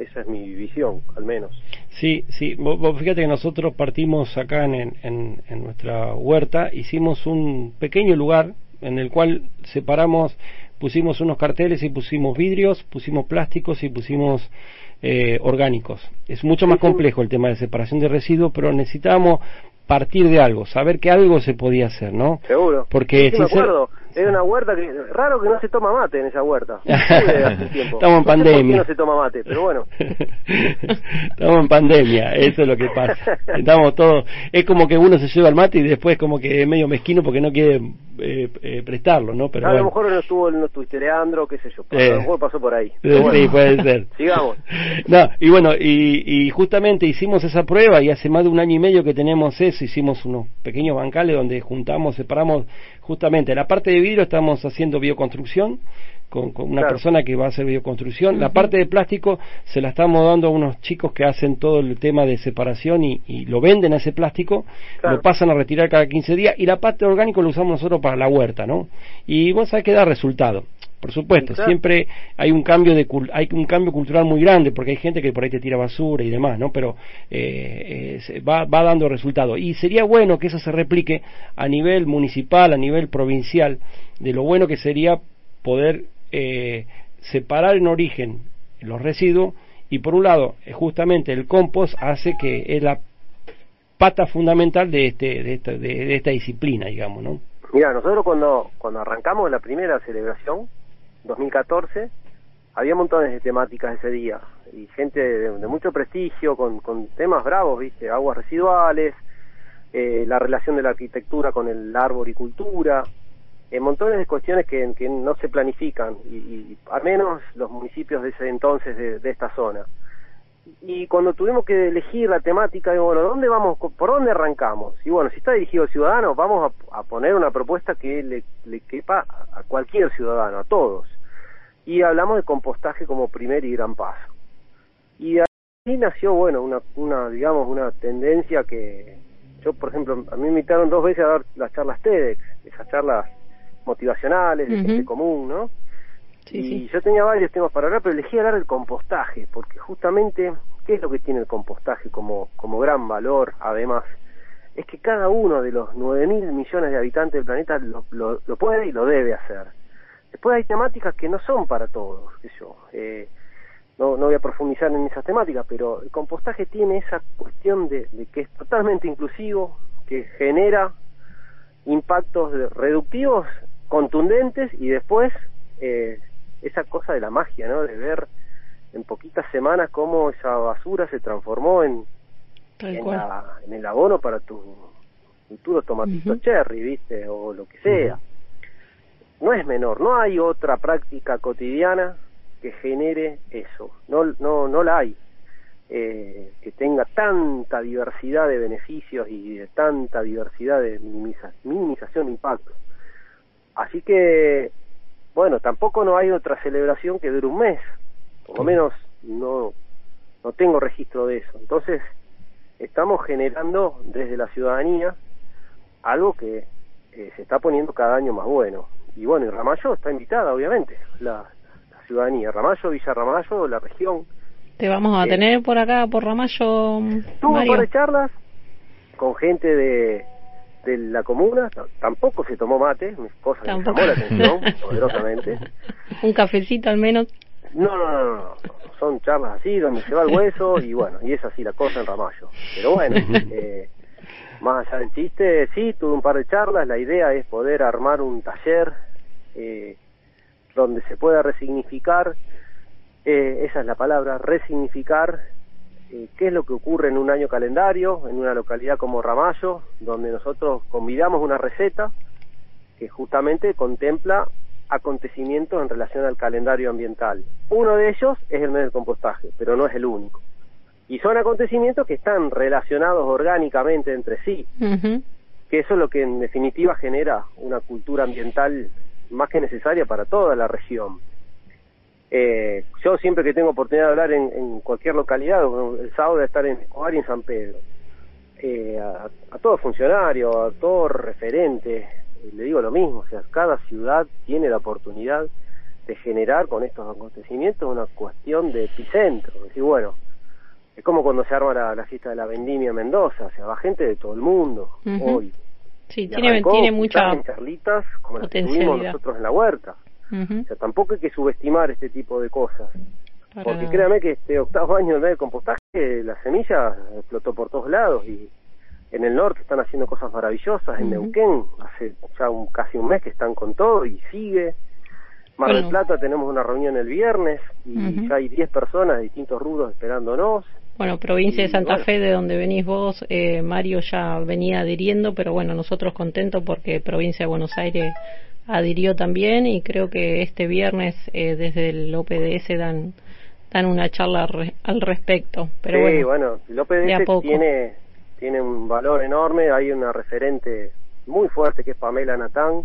esa es mi visión, al menos. Sí, sí. Vos, fíjate que nosotros partimos acá en, en, en, nuestra huerta, hicimos un pequeño lugar en el cual separamos, pusimos unos carteles y pusimos vidrios, pusimos plásticos y pusimos eh, orgánicos. Es mucho más complejo el tema de separación de residuos, pero necesitábamos partir de algo, saber que algo se podía hacer, ¿no? Seguro. Porque sí, me acuerdo. Es una huerta que raro que no se toma mate en esa huerta. [laughs] Estamos en pandemia. no se toma mate, pero bueno. [laughs] Estamos en pandemia, eso es lo que pasa. Estamos todos, es como que uno se lleva el mate y después como que es medio mezquino porque no quiere eh, eh, prestarlo, ¿no? Pero a lo mejor no estuvo, no estuviste Leandro, qué sé yo, a lo eh. mejor pasó por ahí. sí, puede ser. [laughs] Sigamos. No, y bueno, y, y justamente hicimos esa prueba y hace más de un año y medio que tenemos eso, hicimos unos pequeños bancales donde juntamos, separamos justamente la parte de vidrio estamos haciendo bioconstrucción con, una persona que va a hacer bioconstrucción. La parte de plástico se la estamos dando a unos chicos que hacen todo el tema de separación y, lo venden a ese plástico, lo pasan a retirar cada 15 días y la parte orgánico lo usamos nosotros para la huerta, ¿no? Y vos sabés que da resultado. Por supuesto, siempre hay un cambio de hay un cambio cultural muy grande porque hay gente que por ahí te tira basura y demás, ¿no? Pero eh, va, va dando resultado. Y sería bueno que eso se replique a nivel municipal, a nivel provincial, de lo bueno que sería poder eh, separar en origen los residuos y por un lado eh, justamente el compost hace que es la pata fundamental de este de esta, de, esta disciplina digamos no mira nosotros cuando cuando arrancamos la primera celebración 2014 había montones de temáticas ese día y gente de, mucho prestigio con, con temas bravos viste aguas residuales eh, la relación de la arquitectura con el arboricultura en montones de cuestiones que, no se planifican, y, al menos los municipios de ese entonces de, esta zona. Y cuando tuvimos que elegir la temática, digo, bueno, ¿dónde vamos, por dónde arrancamos? Y bueno, si está dirigido al ciudadano, vamos a, poner una propuesta que le quepa a cualquier ciudadano, a todos. Y hablamos de compostaje como primer y gran paso. Y ahí nació, bueno, una, una digamos, una tendencia que, yo, por ejemplo, a mí me invitaron dos veces a dar las charlas TEDx, esas charlas motivacionales, de gente común, ¿no? y yo tenía varios temas para hablar, pero elegí hablar del compostaje, porque justamente, ¿qué es lo que tiene el compostaje como, como gran valor, además? Es que cada uno de los nueve mil millones de habitantes del planeta lo, lo, puede y lo debe hacer. Después hay temáticas que no son para todos, qué yo. Eh, no, no voy a profundizar en esas temáticas, pero el compostaje tiene esa cuestión de, de que es totalmente inclusivo, que genera impactos reductivos contundentes y después eh, esa cosa de la magia, ¿no? De ver en poquitas semanas cómo esa basura se transformó en, en, la, en el abono para tu futuros tomatitos cherry, ¿viste? O lo que sea. No es menor, no hay otra práctica cotidiana que genere eso, no, no, no la hay. Eh, que tenga tanta diversidad de beneficios y de tanta diversidad de minimización de impacto. Así que, bueno, tampoco no hay otra celebración que dure un mes, por lo menos no, no tengo registro de eso. Entonces, estamos generando desde la ciudadanía algo que eh, se está poniendo cada año más bueno. Y bueno, y Ramallo está invitada, obviamente, la, ciudadanía. Ramallo, Villa Ramallo, la región. Te vamos a eh, tener por acá, por Ramallo. Tuvo un par de charlas con gente de, de la comuna, tampoco se tomó mate, cosa que llamó la atención poderosamente. [laughs] un cafecito al menos. No, no, no, no, son charlas así, donde se va el hueso y bueno, y es así la cosa en Ramallo. Pero bueno, [laughs] eh, más allá del chiste, sí, tuve un par de charlas, la idea es poder armar un taller eh, donde se pueda resignificar, eh, esa es la palabra, resignificar eh, qué es lo que ocurre en un año calendario, en una localidad como Ramallo, donde nosotros convidamos una receta que justamente contempla acontecimientos en relación al calendario ambiental. Uno de ellos es el mes del compostaje, pero no es el único. Y son acontecimientos que están relacionados orgánicamente entre sí, que eso es lo que en definitiva genera una cultura ambiental más que necesaria para toda la región. Eh, yo siempre que tengo oportunidad de hablar en, cualquier localidad, el sábado de estar en Escobar y en San Pedro, eh, a, a todo funcionario, a todo referente, le digo lo mismo, o sea, cada ciudad tiene la oportunidad de generar con estos acontecimientos una cuestión de epicentro, es decir, bueno, es como cuando se arma la, fiesta de la vendimia en Mendoza, o sea, va gente de todo el mundo hoy. Sí, tiene, tiene mucha en charlitas como las que tuvimos nosotros en la huerta. O sea, tampoco hay que subestimar este tipo de cosas. Porque créame que este octavo año de compostaje, la semilla explotó por todos lados y en el norte están haciendo cosas maravillosas, en Neuquén hace ya un, casi un mes que están con todo y sigue. Mar del Plata tenemos una reunión el viernes y ya hay 10 personas de distintos rubros esperándonos. Bueno, provincia de Santa Fe, de donde venís vos, eh, Mario ya venía adhiriendo, pero bueno, nosotros contentos porque provincia de Buenos Aires adhirió también y creo que este viernes eh, desde el OPDS dan dan una charla al respecto. Pero sí, bueno, el OPDS tiene tiene un valor enorme, hay una referente muy fuerte que es Pamela Natán,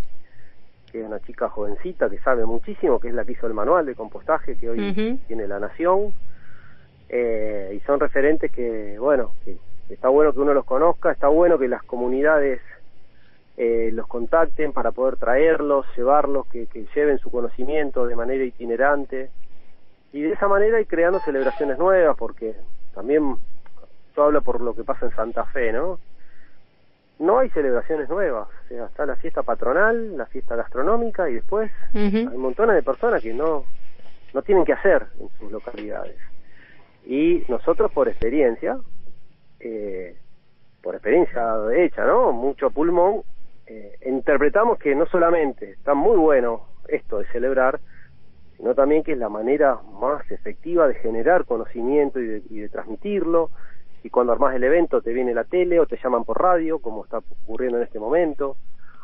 que es una chica jovencita que sabe muchísimo, que es la que hizo el manual de compostaje que hoy tiene La Nación, eh, y son referentes que, bueno, que está bueno que uno los conozca, está bueno que las comunidades eh, los contacten para poder traerlos, llevarlos, que, que lleven su conocimiento de manera itinerante, y de esa manera ir creando celebraciones nuevas, porque también yo hablo por lo que pasa en Santa Fe, ¿no? No hay celebraciones nuevas, o sea, está la fiesta patronal, la fiesta gastronómica y después hay montones de personas que no, no tienen que hacer en sus localidades. Y nosotros por experiencia, eh, por experiencia hecha, ¿no? Mucho pulmón, eh, interpretamos que no solamente está muy bueno esto de celebrar, sino también que es la manera más efectiva de generar conocimiento y de, y de transmitirlo, y cuando armás el evento te viene la tele o te llaman por radio, como está ocurriendo en este momento.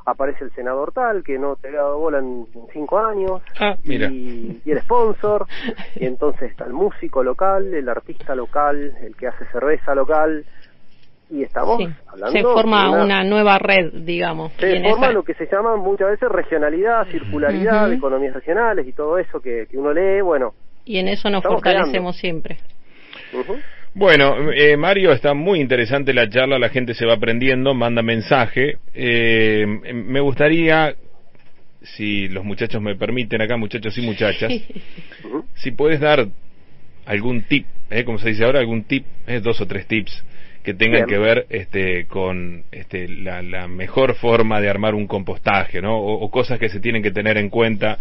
Aparece el senador tal que no te ha dado bola en, cinco años ah, Y, el sponsor y entonces está el músico local, el artista local, el que hace cerveza local y estamos hablando se forma una, nueva red digamos se forma lo que se llama muchas veces regionalidad circularidad economías regionales y todo eso que, uno lee bueno y en eso nos fortalecemos siempre bueno, eh, Mario, está muy interesante la charla, la gente se va aprendiendo, manda mensaje. Eh, me gustaría, si los muchachos me permiten acá, muchachos y muchachas, [laughs] si puedes dar algún tip, eh, como se dice ahora, algún tip, eh, dos o tres tips que tengan que ver este, con este, la, mejor forma de armar un compostaje, ¿no? O, o, cosas que se tienen que tener en cuenta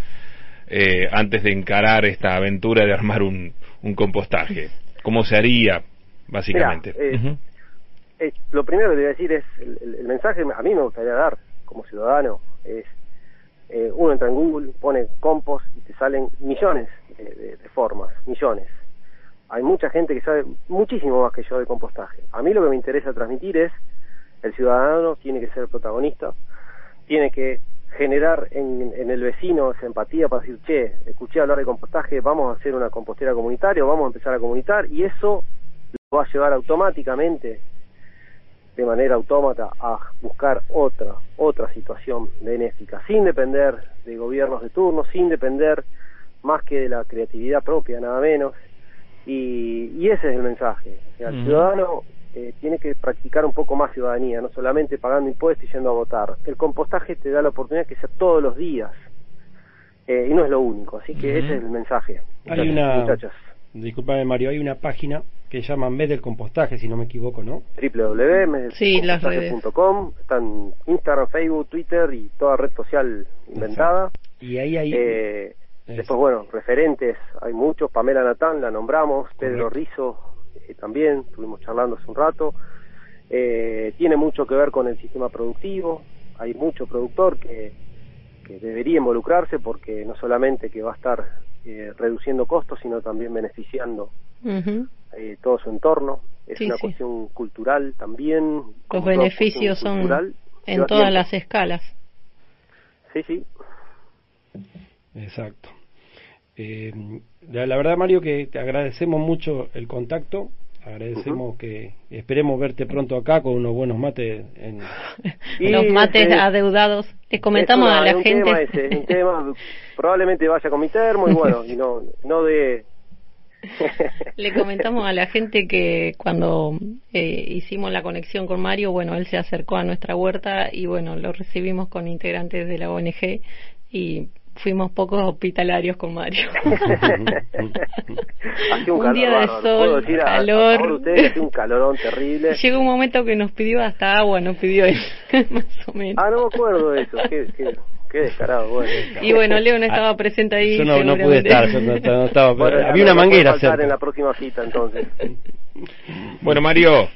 eh, antes de encarar esta aventura de armar un, un compostaje? ¿Cómo se haría, básicamente? Eh, eh, lo primero que te voy a decir es, el mensaje a mí me gustaría dar como ciudadano es, eh, uno entra en Google, pone compost y te salen millones de, de- de formas, millones. Hay mucha gente que sabe muchísimo más que yo de compostaje. A mí lo que me interesa transmitir es, el ciudadano tiene que ser protagonista, tiene que generar en, en el vecino esa empatía para decir, che, escuché hablar de compostaje, vamos a hacer una compostera comunitaria, o vamos a empezar a comunitar, y eso lo va a llevar automáticamente de manera autómata a buscar otra otra situación benéfica sin depender de gobiernos de turno sin depender más que de la creatividad propia nada menos y, y ese es el mensaje Ujú. ciudadano eh, tiene que practicar un poco más ciudadanía no solamente pagando impuestos y yendo a votar. El compostaje te da la oportunidad que sea todos los días eh, y no es lo único así que ese es el mensaje. Hay muchachos, una, muchachas disculpame Mario, hay una página que se llama vez del compostaje, si no me equivoco, ¿no? Sí, las redes. www.compostaje.com están Instagram, Facebook, Twitter y toda red social inventada. Y ahí hay... Eh, después, bueno, referentes, hay muchos. Pamela Natán la nombramos, Pedro Rizo eh, también, estuvimos charlando hace un rato. Eh, tiene mucho que ver con el sistema productivo. Hay mucho productor que, que debería involucrarse porque no solamente que va a estar eh, reduciendo costos, sino también beneficiando eh, todo su entorno. Es Sí, una sí. cuestión cultural también. Los beneficios son cultural, en todas tiempo. las escalas. Sí, sí. Exacto. Eh, la, la verdad, Mario, que te agradecemos mucho el contacto. Agradecemos que esperemos verte pronto acá con unos buenos mates. En... [laughs] Los mates adeudados. Les comentamos una- a la es un gente. Tema ese, es un tema, [laughs] probablemente vaya con mi termo y bueno, y no, no de... [laughs] Le comentamos a la gente que cuando eh, hicimos la conexión con Mario, bueno, él se acercó a nuestra huerta y bueno, lo recibimos con integrantes de la ONG y fuimos pocos hospitalarios con Mario. [laughs] Hacía un, Un calor día de bárbaro, sol, a- a calor. favor de ustedes, hacía un calorón terrible. Llegó un momento que nos pidió hasta agua, nos pidió él, [laughs] más o menos. Ah, no me acuerdo de eso, qué, qué, qué descarado, bueno. Y bueno, Leo no estaba presente ahí. Yo no, no pude estar, yo no, estaba- no estaba, Bueno, había una manguera cerca. en la próxima cita entonces. Bueno, Mario,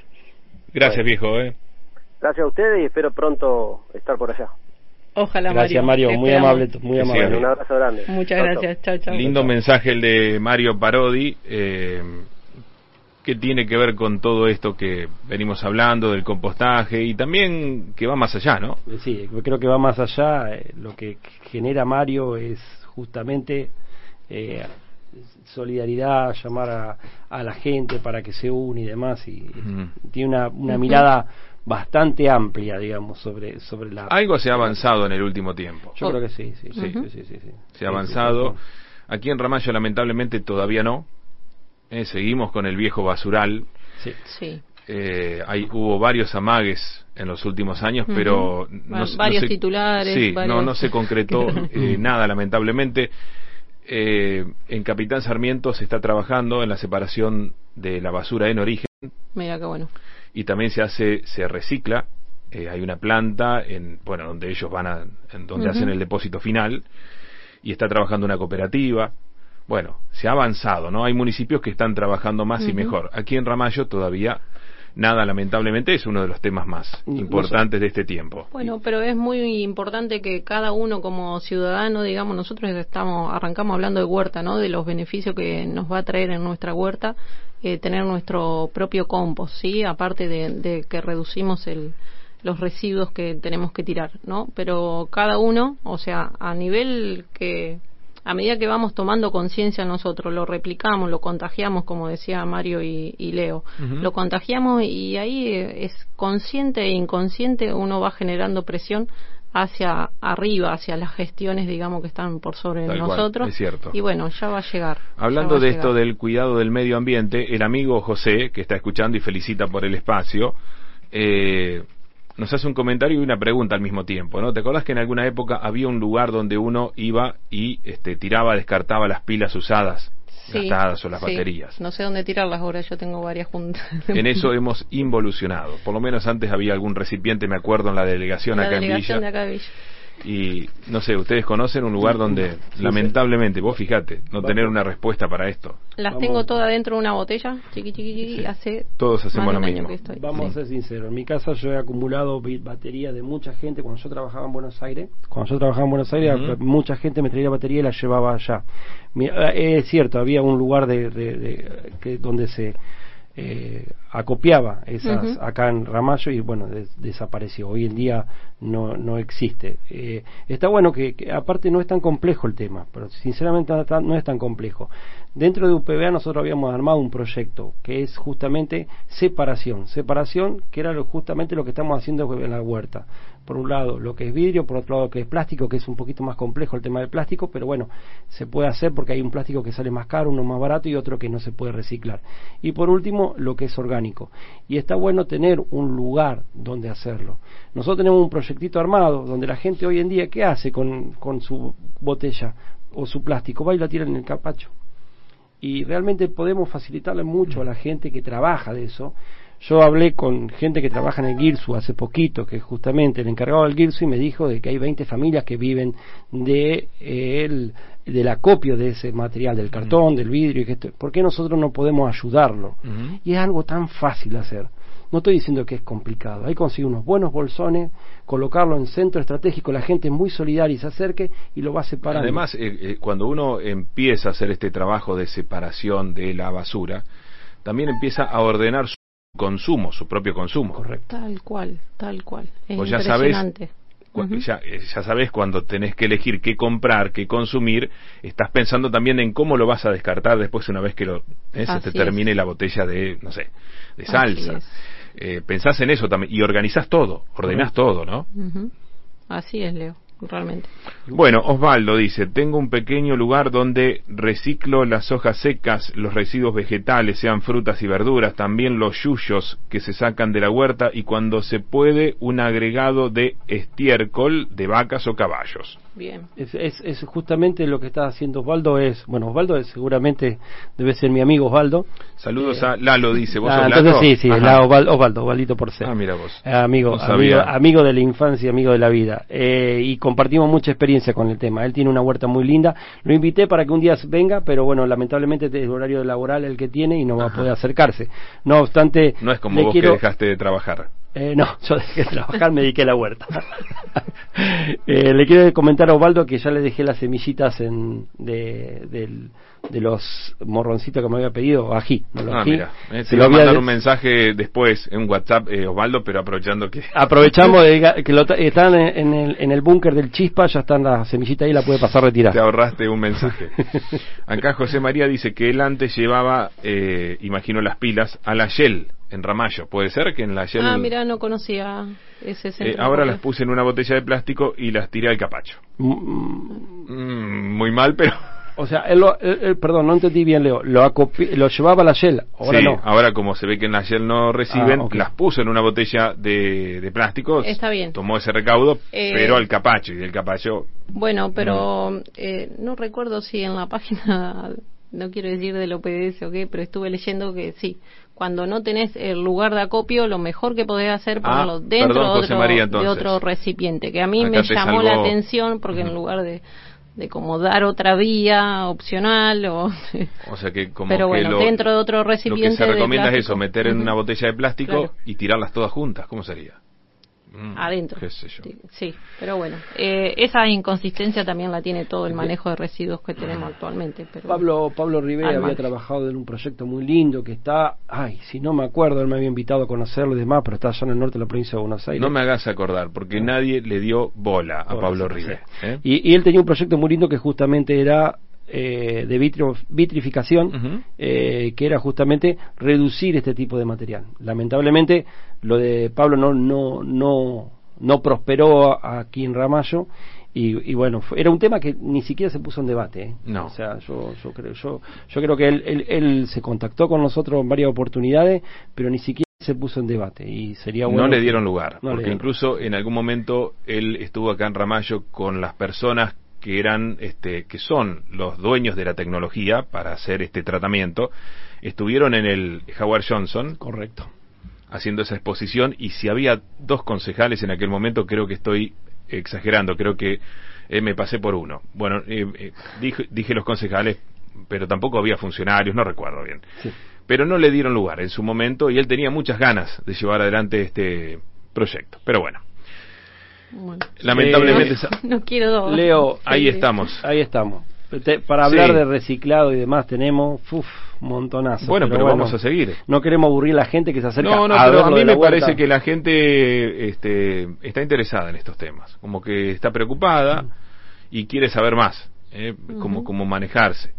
gracias, Bueno. viejo. ¿eh? Gracias a ustedes y espero pronto estar por allá. Ojalá, Gracias, Mario. Muy esperamos. amable, muy Que amable. Un abrazo grande. Muchas Chau, chau. gracias. Chao, chao. Lindo mensaje el de Mario Parodi, eh, que tiene que ver con todo esto que venimos hablando del compostaje y también que va más allá, ¿no? Sí, yo creo que va más allá. eh, Lo que genera Mario es justamente eh, solidaridad, llamar a, a la gente para que se une y demás. Y tiene una, mirada bastante amplia, digamos, sobre, sobre la. Algo se ha avanzado en el último tiempo. Yo creo que sí, sí, sí, sí, sí, sí, sí. Se ha avanzado. Aquí en Ramallo lamentablemente todavía no. Eh, seguimos con el viejo basural. Sí. Sí. Eh, hay, hubo varios amagues en los últimos años, pero Va- no, se- no varios se- titulares, Sí, varios- no, no se concretó [laughs] eh, nada, lamentablemente. Eh, en Capitán Sarmiento se está trabajando en la separación de la basura en origen Mira qué bueno. Y también se hace, se recicla. Eh, hay una planta en, bueno, donde ellos van a, en donde hacen el depósito final y está trabajando una cooperativa. Bueno, se ha avanzado, ¿no? Hay municipios que están trabajando más y mejor. Aquí en Ramallo todavía nada, lamentablemente, es uno de los temas más importantes de este tiempo. Bueno, pero es muy importante que cada uno como ciudadano, digamos, nosotros estamos arrancamos hablando de huerta, ¿no? De los beneficios que nos va a traer en nuestra huerta eh, tener nuestro propio compost, ¿sí? Aparte de, de que reducimos el los residuos que tenemos que tirar, ¿no? Pero cada uno, o sea, a nivel que a medida que vamos tomando conciencia nosotros, lo replicamos, lo contagiamos, como decía Mario y, y Leo, lo contagiamos y ahí eh, es consciente e inconsciente, uno va generando presión hacia arriba, hacia las gestiones, digamos, que están por sobre Tal cual, nosotros. es cierto. Y bueno, ya va a llegar. Hablando de esto del cuidado del medio ambiente, el amigo José, que está escuchando y felicita por el espacio, eh, nos hace un comentario y una pregunta al mismo tiempo, ¿no? ¿Te acordás que en alguna época había un lugar donde uno iba y este, tiraba, descartaba las pilas usadas, Sí, gastadas o las sí. baterías? No sé dónde tirarlas ahora, yo tengo varias juntas. [laughs] En eso hemos involucionado. Por lo menos antes había algún recipiente, me acuerdo, en la delegación la acá delegación en de Villa, acá de Villa. Y no sé, ustedes conocen un lugar donde, lamentablemente, vos fíjate, no tener una respuesta para esto. Las Vamos. tengo todas dentro de una botella, chiqui, chiqui, chiqui, hace Todos hacemos lo mismo. Vamos a ser sinceros, en mi casa yo he acumulado bi- batería de mucha gente cuando yo trabajaba en Buenos Aires. Cuando yo trabajaba en Buenos Aires, mucha gente me traía batería y la llevaba allá. Mi- eh, es cierto, había un lugar de, de- de- que, donde se eh, acopiaba esas acá en Ramallo y bueno, des- desapareció. Hoy en día no, no existe. Eh, está bueno que, que aparte no es tan complejo el tema, pero sinceramente no es tan complejo. Dentro de UPBA nosotros habíamos armado un proyecto que es justamente separación. Separación que era lo- justamente lo que estamos haciendo en la huerta. Por un lado lo que es vidrio, por otro lado lo que es plástico, que es un poquito más complejo el tema del plástico, pero bueno, se puede hacer porque hay un plástico que sale más caro, uno más barato y otro que no se puede reciclar. Y por último, lo que es orgánico. Y está bueno tener un lugar donde hacerlo. Nosotros tenemos un proyectito armado donde la gente hoy en día, ¿qué hace con, con su botella o su plástico? Va y la tira en el capacho y realmente podemos facilitarle mucho a la gente que trabaja de eso. Yo hablé con gente que trabaja en el GIRSU hace poquito, que justamente el encargado del GIRSU y me dijo de que hay 20 familias que viven de eh, el, del acopio de ese material, del cartón, del vidrio, y que esto- ¿por qué nosotros no podemos ayudarlo? Y es algo tan fácil de hacer. No estoy diciendo que es complicado. Hay que conseguir unos buenos bolsones, colocarlo en centro estratégico, la gente es muy solidaria y se acerque y lo va separando. Además, eh, eh, cuando uno empieza a hacer este trabajo de separación de la basura, también empieza a ordenar su consumo, su propio consumo. correcto. Tal cual, tal cual. Es Vos ya Ujú. ya, eh, ya sabes cuando tenés que elegir qué comprar, qué consumir, estás pensando también en cómo lo vas a descartar después una vez que lo, eh, se te termine es. la botella de, no sé, de salsa. Eh, pensás en eso también y organizás todo, ordenás todo, ¿no? Así es, Leo, realmente. Bueno, Osvaldo dice, tengo un pequeño lugar donde reciclo las hojas secas, los residuos vegetales, sean frutas y verduras, también los yuyos que se sacan de la huerta y cuando se puede un agregado de estiércol de vacas o caballos. Bien. Es, es, es justamente lo que está haciendo Osvaldo es, bueno, Osvaldo es, seguramente debe ser mi amigo Osvaldo. Saludos a Lalo, dice, ¿vos Ah, sos entonces Lalo? sí, sí, Ajá. la Osvaldo, Osvaldo, Osvaldito por ser. Ah, mira vos. Eh, amigo, No amigo, de la infancia, amigo de la vida. Eh, y compartimos mucha experiencia con el tema. Él tiene una huerta muy linda. Lo invité para que un día venga, pero bueno, lamentablemente es el horario laboral el que tiene y no va a Ajá. poder acercarse. No obstante, No es como vos quiero- que dejaste de trabajar. Eh, no, [laughs] yo dejé de trabajar, me dediqué a la huerta. [laughs] Eh, le quiero comentar a Osvaldo que ya le dejé las semillitas en, de, de los morroncitos que me había pedido, ají. No los Ah, ají. mira. Eh, Se te lo iba a mandar de- un mensaje después en WhatsApp, eh, Osvaldo, pero aprovechando que Aprovechamos [laughs] de que lo están en, el, en el búnker del Chispa, ya están las semillitas ahí, la puede pasar a retirar. te ahorraste un mensaje. Acá José María dice que él antes llevaba, eh, imagino, las pilas a la Shell en Ramallo. ¿Puede ser que en la Shell... Ah, mira, no conocía ese eh, centro. ahora las puse en una botella de plástico y las tiré al capacho. Mm, Mm, muy mal, pero... [laughs] O sea, él, lo- él- él- perdón, no entendí bien, Leo. Lo, acopi- lo llevaba a la Shell, ahora sí, no. ahora como se ve que en la Shell no reciben, Ah, las puso en una botella de, de plástico. Está bien. Tomó ese recaudo, Eh, pero al capacho. Y del capacho Bueno, pero eh, no recuerdo si en la página, [laughs] no quiero decir del OPDS o qué, pero estuve leyendo que sí. Cuando no tenés el lugar de acopio, lo mejor que podés hacer es Ah, ponerlo dentro perdón, de, otro, María, de entonces. otro recipiente, que a mí Acá me llamó salvó. la atención porque en lugar de, de como dar otra vía opcional o... [laughs] O sea que como Pero que bueno, lo, dentro de otro lo que recipiente se recomienda es eso, meter en una botella de plástico Claro. y tirarlas todas juntas. ¿Cómo sería? Mm, adentro. qué sé yo. Sí, Sí, pero bueno, eh, esa inconsistencia también la tiene todo el manejo de residuos que tenemos actualmente. Pero Pablo, Pablo Rivera había trabajado en un proyecto muy lindo que está, ay, si no me acuerdo, él me había invitado a conocerlo y demás, pero está allá en el norte de la provincia de Buenos Aires. No me hagas acordar, porque nadie le dio bola a Pablo sí, Rive. sí. ¿eh? Y, y él tenía un proyecto muy lindo que justamente era eh, de vitrio- vitrificación, eh, que era justamente reducir este tipo de material. Lamentablemente, lo de Pablo no, no, no, no prosperó aquí en Ramallo. Y, y bueno, fue- era un tema que ni siquiera se puso en debate. ¿eh? No. O sea, yo, yo creo, yo, yo creo que él, él, él se contactó con nosotros en varias oportunidades, pero ni siquiera se puso en debate. Y sería bueno no le dieron lugar, no porque dieron. incluso en algún momento él estuvo acá en Ramallo con las personas que eran, este, que son los dueños de la tecnología para hacer este tratamiento, estuvieron en el Howard Johnson Correcto. haciendo esa exposición y si había dos concejales en aquel momento, creo que estoy exagerando, creo que eh, me pasé por uno. Bueno, eh, eh, dije, dije los concejales, pero tampoco había funcionarios, no recuerdo bien. Pero no le dieron lugar en su momento y él tenía muchas ganas de llevar adelante este proyecto. Pero bueno. Lamentablemente. [laughs] no, quiero. Leo, ahí estamos. Ahí estamos. para hablar de reciclado y demás tenemos uf, montonazo. Bueno, pero, vamos a seguir. No queremos aburrir a la gente que se acerca No, no, pero a mí me parece que la gente este, está interesada en estos temas. Como que está preocupada y quiere saber más, ¿eh? cómo, cómo manejarse.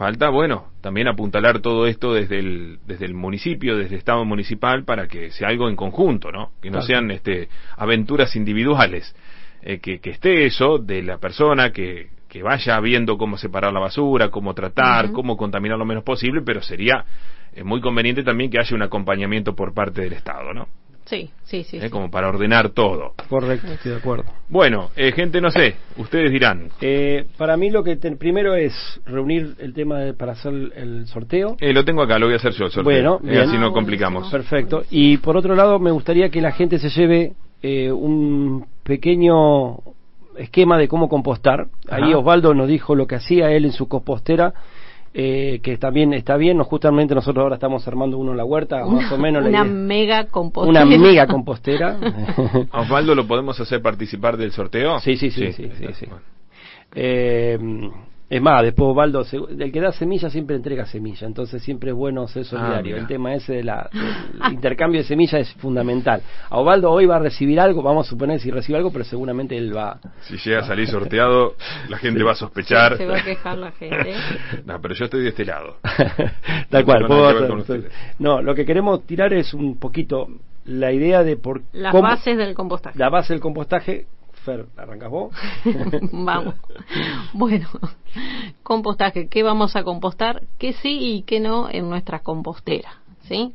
Falta, bueno, también apuntalar todo esto desde el, desde el municipio, desde el Estado municipal, para que sea algo en conjunto, ¿no? Que no sean este, aventuras individuales. Eh, que, que esté eso de la persona que, que vaya viendo cómo separar la basura, cómo tratar, cómo contaminar lo menos posible, pero sería eh, muy conveniente también que haya un acompañamiento por parte del Estado, ¿no? Sí, sí, sí. ¿Eh? Como para ordenar todo. Correcto, estoy de acuerdo. Bueno, eh, gente, no sé, ustedes dirán. Eh, para mí lo que primero es reunir el tema de, para hacer el, sorteo. Eh, lo tengo acá, lo voy a hacer yo el sorteo. Bueno, bien. así no complicamos. Perfecto. Y por otro lado, me gustaría que la gente se lleve un pequeño esquema de cómo compostar. Ahí Osvaldo nos dijo lo que hacía él en su compostera eh, que también está bien. No, justamente nosotros ahora estamos armando uno en la huerta, más o menos. Una mega compostera. Una mega compostera. [laughs] Osvaldo, ¿lo podemos hacer participar del sorteo? Sí, sí, sí. sí, sí, eh, es más, después Osvaldo, el que da semilla siempre entrega semilla, entonces siempre es bueno ser solidario. Ah, el tema ese de la, [laughs] intercambio de semillas es fundamental. A Osvaldo hoy va a recibir algo, vamos a suponer si recibe algo, pero seguramente él va. Si llega a salir sorteado, la gente va a sospechar. se va a quejar la gente. [laughs] no, pero yo estoy de este lado. [laughs] Tal cual. No, lo que queremos tirar es un poquito la idea de por las bases del compostaje. La base del compostaje Fer, ¿arrancas vos? [laughs] vamos. Bueno, compostaje. ¿Qué vamos a compostar? ¿Qué sí y qué no en nuestra compostera? ¿Sí?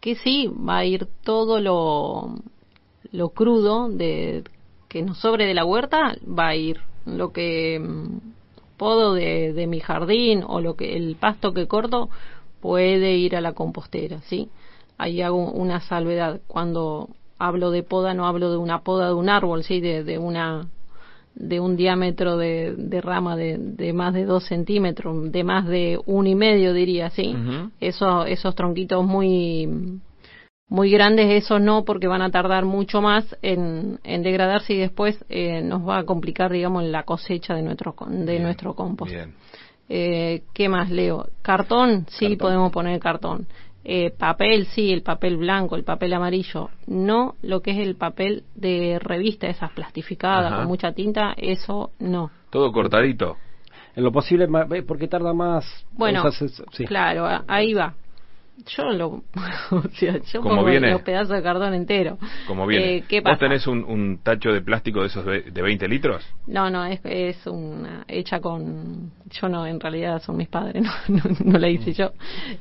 Que sí va a ir todo lo, lo crudo de que nos sobre de la huerta, va a ir lo que mm, podo de, de mi jardín o lo que el pasto que corto puede ir a la compostera, ¿sí? Ahí hago una salvedad. Cuando hablo de poda, no hablo de una poda de un árbol, sí, de, de una de un diámetro de, de rama de, de, más de dos centímetros, de más de un y medio diría, sí. esos, esos tronquitos muy muy grandes, esos no, porque van a tardar mucho más en, en degradarse y después eh, nos va a complicar, digamos, la cosecha de nuestro de nuestro compost. Eh, ¿Qué más, Leo? ¿Cartón? Sí, podemos poner cartón. Eh, papel, sí, el papel blanco, el papel amarillo, no lo que es el papel de revista, esas plastificadas con mucha tinta, eso no. Todo cortadito. En lo posible, porque tarda más. Bueno, claro, ahí va yo lo [laughs] o sea, yo Como pongo viene, los pedazos de cartón entero. Como viene. Eh, ¿qué pasa? ¿vos tenés un, un, tacho de plástico de esos de, 20 litros? no, no, es, es una hecha con yo no, en realidad son mis padres [laughs] no, no, la hice yo.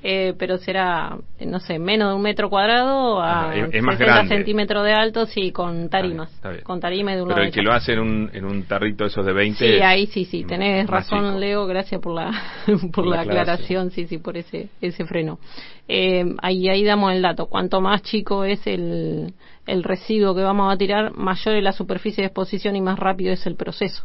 Eh, pero será, no sé, menos de un metro cuadrado a es, 60 centímetros de alto sí, con tarimas con tarimas de un pero el que lo hace en un, en un tarrito esos de 20 sí, ahí sí, sí, tenés razón Leo, gracias por la [laughs] por la, aclaración, sí, sí, por ese ese freno eh, ahí, ahí damos el dato. Cuanto más chico es el, el residuo que vamos a tirar, mayor es la superficie de exposición y más rápido es el proceso.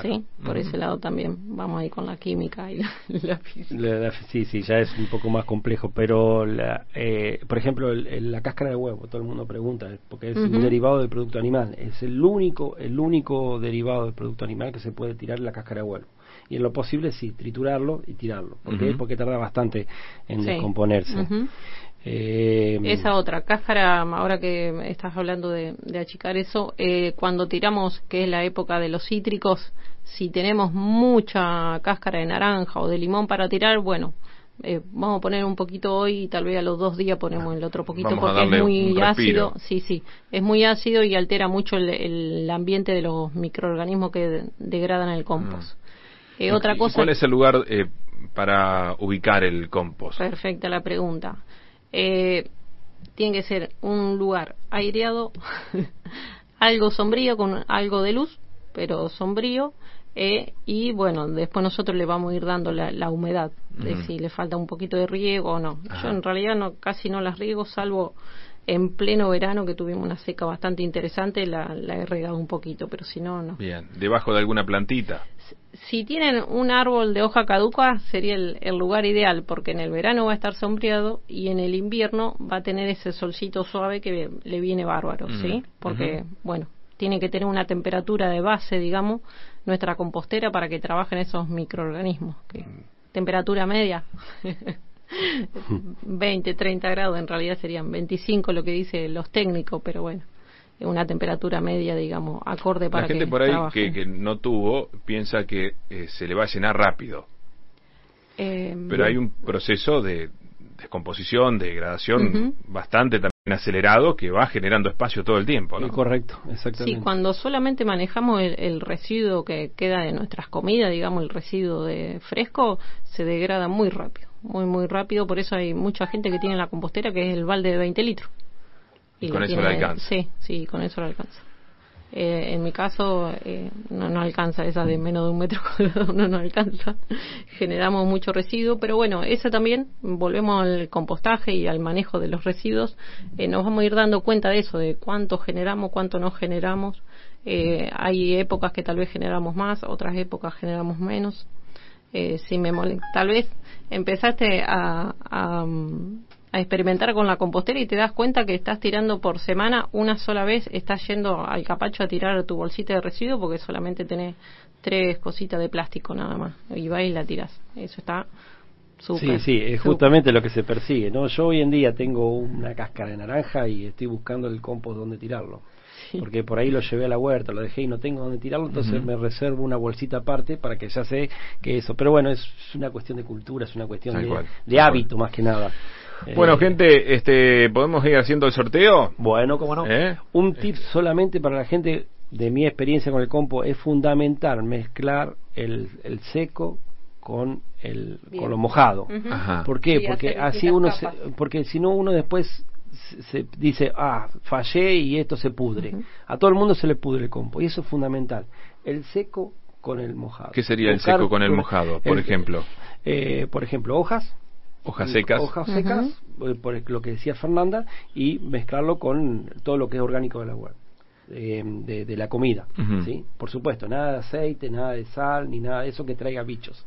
¿Sí? Por ese lado también vamos ahí con la química y la, [laughs] física. sí, sí, ya es un poco más complejo, pero la, eh, por ejemplo, la cáscara de huevo, todo el mundo pregunta, porque es un derivado del producto animal, es el único, el único derivado del producto animal que se puede tirar la cáscara de huevo y en lo posible sí, triturarlo y tirarlo. porque Porque tarda bastante en descomponerse. Eh, Esa otra, cáscara, ahora que estás hablando de, achicar eso, eh, cuando tiramos, que es la época de los cítricos, si tenemos mucha cáscara de naranja o de limón para tirar, bueno, eh, vamos a poner un poquito hoy y tal vez a los dos días ponemos el otro poquito porque es muy ácido. Sí, sí, es muy ácido y altera mucho el, ambiente de los microorganismos que degradan el compost. Eh, otra cosa. ¿Cuál es el lugar eh, para ubicar el compost? Perfecta la pregunta. Eh, tiene que ser un lugar aireado, [laughs] algo sombrío con algo de luz, pero sombrío. y bueno, después nosotros le vamos a ir dando la, humedad, de si le falta un poquito de riego o no. Yo en realidad no casi no las riego, salvo en pleno verano que tuvimos una seca bastante interesante, la, la he regado un poquito, pero si no, no. Bien, debajo de alguna plantita. Si tienen un árbol de hoja caduca, sería el, el, lugar ideal, porque en el verano va a estar sombreado y en el invierno va a tener ese solcito suave que le viene bárbaro, ¿sí? Porque, bueno, tiene que tener una temperatura de base, digamos, nuestra compostera para que trabajen esos microorganismos. Que, temperatura media. [laughs] [laughs] 20, 30 grados, en realidad serían 25 lo que dicen los técnicos, pero bueno, una temperatura media, digamos, acorde para La gente por ahí que, que, no tuvo piensa que eh, se le va a llenar rápido. Eh, pero hay un proceso de descomposición, de degradación bastante también acelerado que va generando espacio todo el tiempo. ¿no? correcto, exactamente. Sí, cuando solamente manejamos el, el, residuo que queda de nuestras comidas, digamos el residuo de fresco, se degrada muy rápido, muy muy rápido. Por eso hay mucha gente que tiene la compostera que es el balde de 20 litros. Y, con eso le alcanza. Sí, sí, con eso le alcanza. Eh, en mi caso eh, no, no alcanza esa de menos de un metro [laughs] cuadrado, no nos alcanza. Generamos mucho residuo, pero bueno, eso también, volvemos al compostaje y al manejo de los residuos, eh, nos vamos a ir dando cuenta de eso, de cuánto generamos, cuánto no generamos. Eh, hay épocas que tal vez generamos más, otras épocas generamos menos. Eh, si me tal vez empezaste a, a, a experimentar con la compostera y te das cuenta que estás tirando por semana una sola vez, estás yendo al capacho a tirar tu bolsita de residuo porque solamente tenés tres cositas de plástico nada más y vas y la tiras. Eso está súper. Sí, sí, es justamente lo que se persigue. no Yo hoy en día tengo una cáscara de naranja y estoy buscando el compost donde tirarlo. Sí. Porque por ahí lo llevé a la huerta, lo dejé y no tengo donde tirarlo, entonces uh -huh. me reservo una bolsita aparte para que ya sé que eso. Pero bueno, es una cuestión de cultura, es una cuestión de, de hábito más que nada. Bueno, eh, gente, este, ¿podemos ir haciendo el sorteo? Bueno, cómo no. ¿Eh? Un tip solamente para la gente de mi experiencia con el compo es fundamental mezclar el, el seco con el con lo mojado. Uh -huh. ¿Por qué? Sí, porque así uno se, porque si no uno después se, se dice, ah, fallé y esto se pudre. Uh -huh. A todo el mundo se le pudre el compo y eso es fundamental. El seco con el mojado. ¿Qué sería el seco con el mojado, por el- ejemplo? Eh, por ejemplo, hojas, Hojas secas. hojas secas, eh, por lo que decía Fernanda, y mezclarlo con todo lo que es orgánico de la huerta, eh, de, de la comida. ¿sí? Por supuesto, nada de aceite, nada de sal, ni nada de eso que traiga bichos.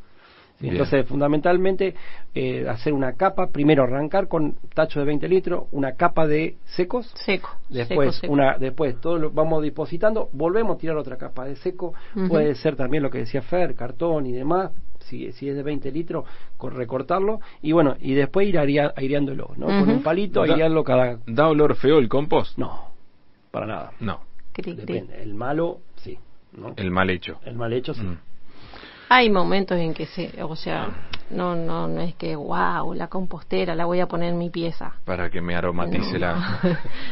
Entonces, fundamentalmente, eh, hacer una capa, primero arrancar con tacho de 20 litros, una capa de secos, Seco. Después, seco, seco. una, después todo lo vamos depositando, volvemos a tirar otra capa de seco, puede ser también lo que decía Fer, cartón y demás, si, si es de 20 litros, recortarlo, y bueno, y después ir airea- aireándolo, ¿no? Con un palito, Da- airearlo cada... ¿Da olor feo el compost? No, para nada. No, Cri, cri. Depende, el malo, sí, ¿no? el mal hecho. El mal hecho, sí. Mm. Hay momentos en que se, o sea, no, no, no es que, wow, la compostera la voy a poner en mi pieza. Para que me aromatice No. la,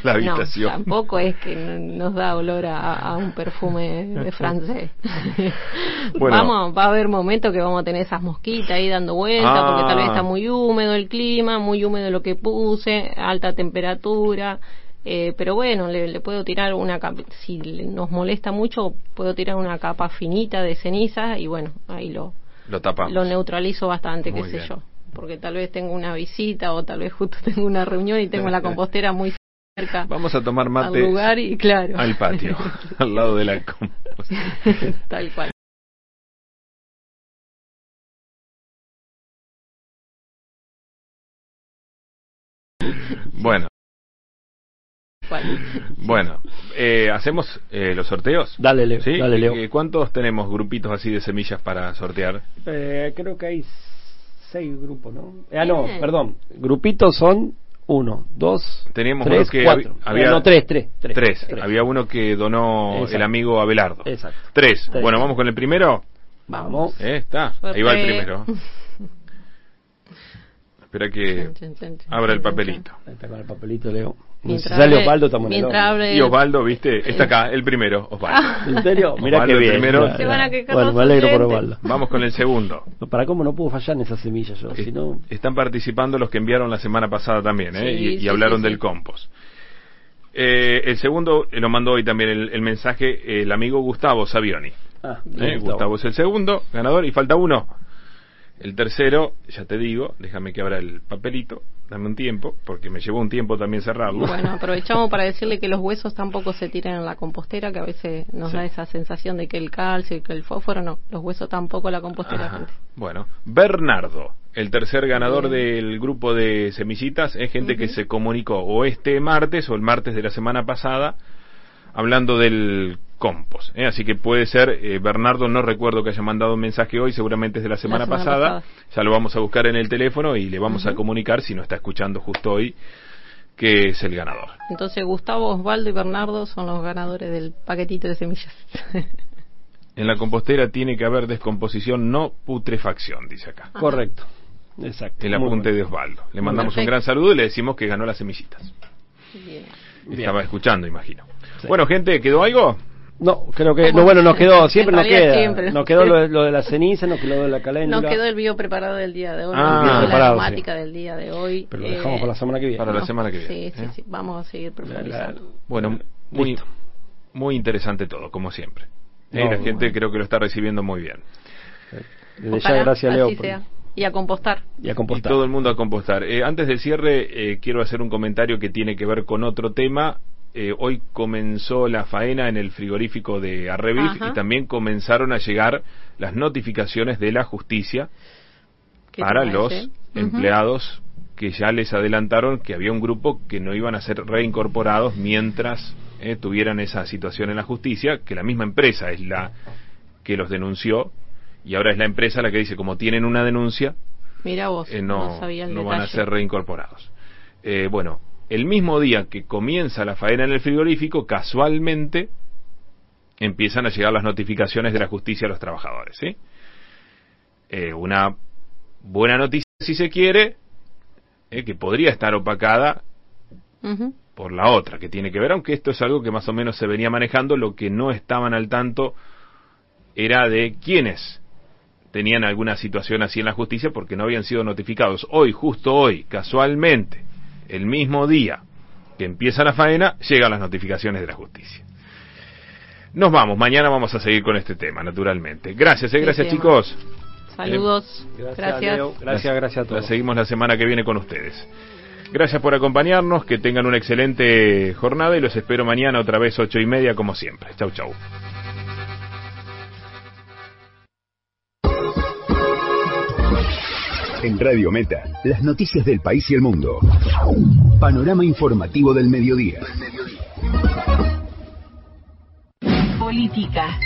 la habitación. No, tampoco es que nos da olor a, a un perfume de francés. [laughs] Bueno. Vamos, va a haber momentos que vamos a tener esas mosquitas ahí dando vueltas, Ah. porque tal vez está muy húmedo el clima, muy húmedo lo que puse, alta temperatura. Eh, pero bueno, le, le puedo tirar una capa, si le- nos molesta mucho, puedo tirar una capa finita de ceniza y bueno, ahí lo, Lo tapamos. lo neutralizo bastante, Muy qué sé yo. Porque tal vez tengo una visita o tal vez justo [laughs] tengo una reunión y tengo la [laughs] compostera muy cerca Vamos a tomar al mate lugar y claro. al patio, [laughs] al lado de la compostera. tal cual. Bueno, cual. [laughs] bueno, eh, ¿hacemos eh, los sorteos? Dale, Leo, ¿Sí? dale, Leo. Eh, ¿Cuántos tenemos grupitos así de semillas para sortear? Eh, creo que hay seis grupos, ¿no? Ah, no, Bien. perdón. Grupitos son uno, dos, Teníamos tres, uno que cuatro. hab- había- Eh, no, tres, tres. Tres. Tres. tres. Había uno que donó Exacto. el amigo Abelardo. Exacto. Tres. Tres. Bueno, vamos con el primero. Vamos. Eh, está. Ahí va el primero. [laughs] Espera que abra el papelito. Ahí está con el papelito, Leo. Mientras si sale Osvaldo, estamos en el Y Osvaldo, ¿viste? Está acá, el primero, Osvaldo. ¿En serio? Mira Osvaldo qué el bien. primero. Se van a Bueno, me alegro por. Osvaldo. Vamos con el segundo. ¿Para cómo no puedo fallar en esa semilla yo? Si no, Están participando los que enviaron la semana pasada también, ¿eh? Sí, y, y sí, hablaron sí, del compost. Eh, el segundo eh, lo mandó hoy también el, el mensaje el amigo Gustavo Savioni. Ah, ¿eh? bien, Gustavo es el segundo ganador y falta uno. El tercero, ya te digo, déjame que abra el papelito. dame un tiempo, porque me llevó un tiempo también cerrarlo. Bueno, [laughs] aprovechamos para decirle que los huesos tampoco se tiran en la compostera, que a veces nos Sí. da esa sensación de que el calcio y que el fósforo no, los huesos tampoco la compostera. Ajá. Bueno, Bernardo, el tercer ganador del grupo de semillitas, es gente que se comunicó o este martes o el martes de la semana pasada hablando del compost. ¿eh? Así que puede ser, eh, Bernardo, no recuerdo que haya mandado un mensaje hoy, seguramente es de la semana, semana pasada. pasada. Ya lo vamos a buscar en el teléfono y le vamos a comunicar, si no está escuchando justo hoy, que es el ganador. Entonces Gustavo, Osvaldo y Bernardo son los ganadores del paquetito de semillas. [laughs] En la compostera tiene que haber descomposición, no putrefacción, dice acá. Correcto. Exacto. El apunte bueno. de Osvaldo. Le mandamos un gran saludo y le decimos que ganó las semillitas. Bien. Bien. Estaba escuchando, imagino. Sí. Bueno, gente, ¿quedó algo? No, creo que. ¿Cómo? No, bueno, nos quedó. Siempre nos queda. siempre. Nos quedó lo, de- lo de la ceniza, nos quedó lo de la caléndula. Nos quedó el video preparado del día de hoy, Ah. preparado, la temática del día de hoy. Pero lo Eh, dejamos para la semana que viene. Para la semana que viene, Sí, sí, ¿eh? sí, vamos a seguir La- la- profundizando. Bueno, muy, Listo. muy interesante todo, como siempre. Eh, No, la gente bueno. creo que lo está recibiendo muy bien. Desde ya, gracias, Leo. así por- sea. Y a compostar. Y a Y compostar. todo el mundo a compostar. Eh, antes del cierre, eh, quiero hacer un comentario que tiene que ver con otro tema. Eh, hoy comenzó la faena en el frigorífico de Arrevif Ajá. y también comenzaron a llegar las notificaciones de la justicia ¿Qué te para los empleados que ya les adelantaron que había un grupo que no iban a ser reincorporados mientras eh, tuvieran esa situación en la justicia, que la misma empresa es la que los denunció y ahora es la empresa la que dice como tienen una denuncia Mira vos, eh, no, no, sabía el no van a ser reincorporados. Eh, bueno, el mismo día que comienza la faena en el frigorífico, casualmente empiezan a llegar las notificaciones de la justicia a los trabajadores. ¿sí? Eh, una buena noticia, si se quiere, eh, que podría estar opacada por la otra, que tiene que ver, aunque esto es algo que más o menos se venía manejando, lo que no estaban al tanto era de quiénes tenían alguna situación así en la justicia porque no habían sido notificados. Hoy, justo hoy, casualmente, el mismo día que empieza la faena, llegan las notificaciones de la justicia. Nos vamos, mañana vamos a seguir con este tema, naturalmente. Gracias, eh, Sí, gracias sí, chicos. Saludos. Gracias, Gracias. Leo. Gracias, gracias a La todos. seguimos la semana que viene con ustedes. Gracias por acompañarnos, que tengan una excelente jornada y los espero mañana otra vez ocho y media como siempre. Chau, chau. En Radio Meta, las noticias del país y el mundo. Panorama informativo del mediodía. Política.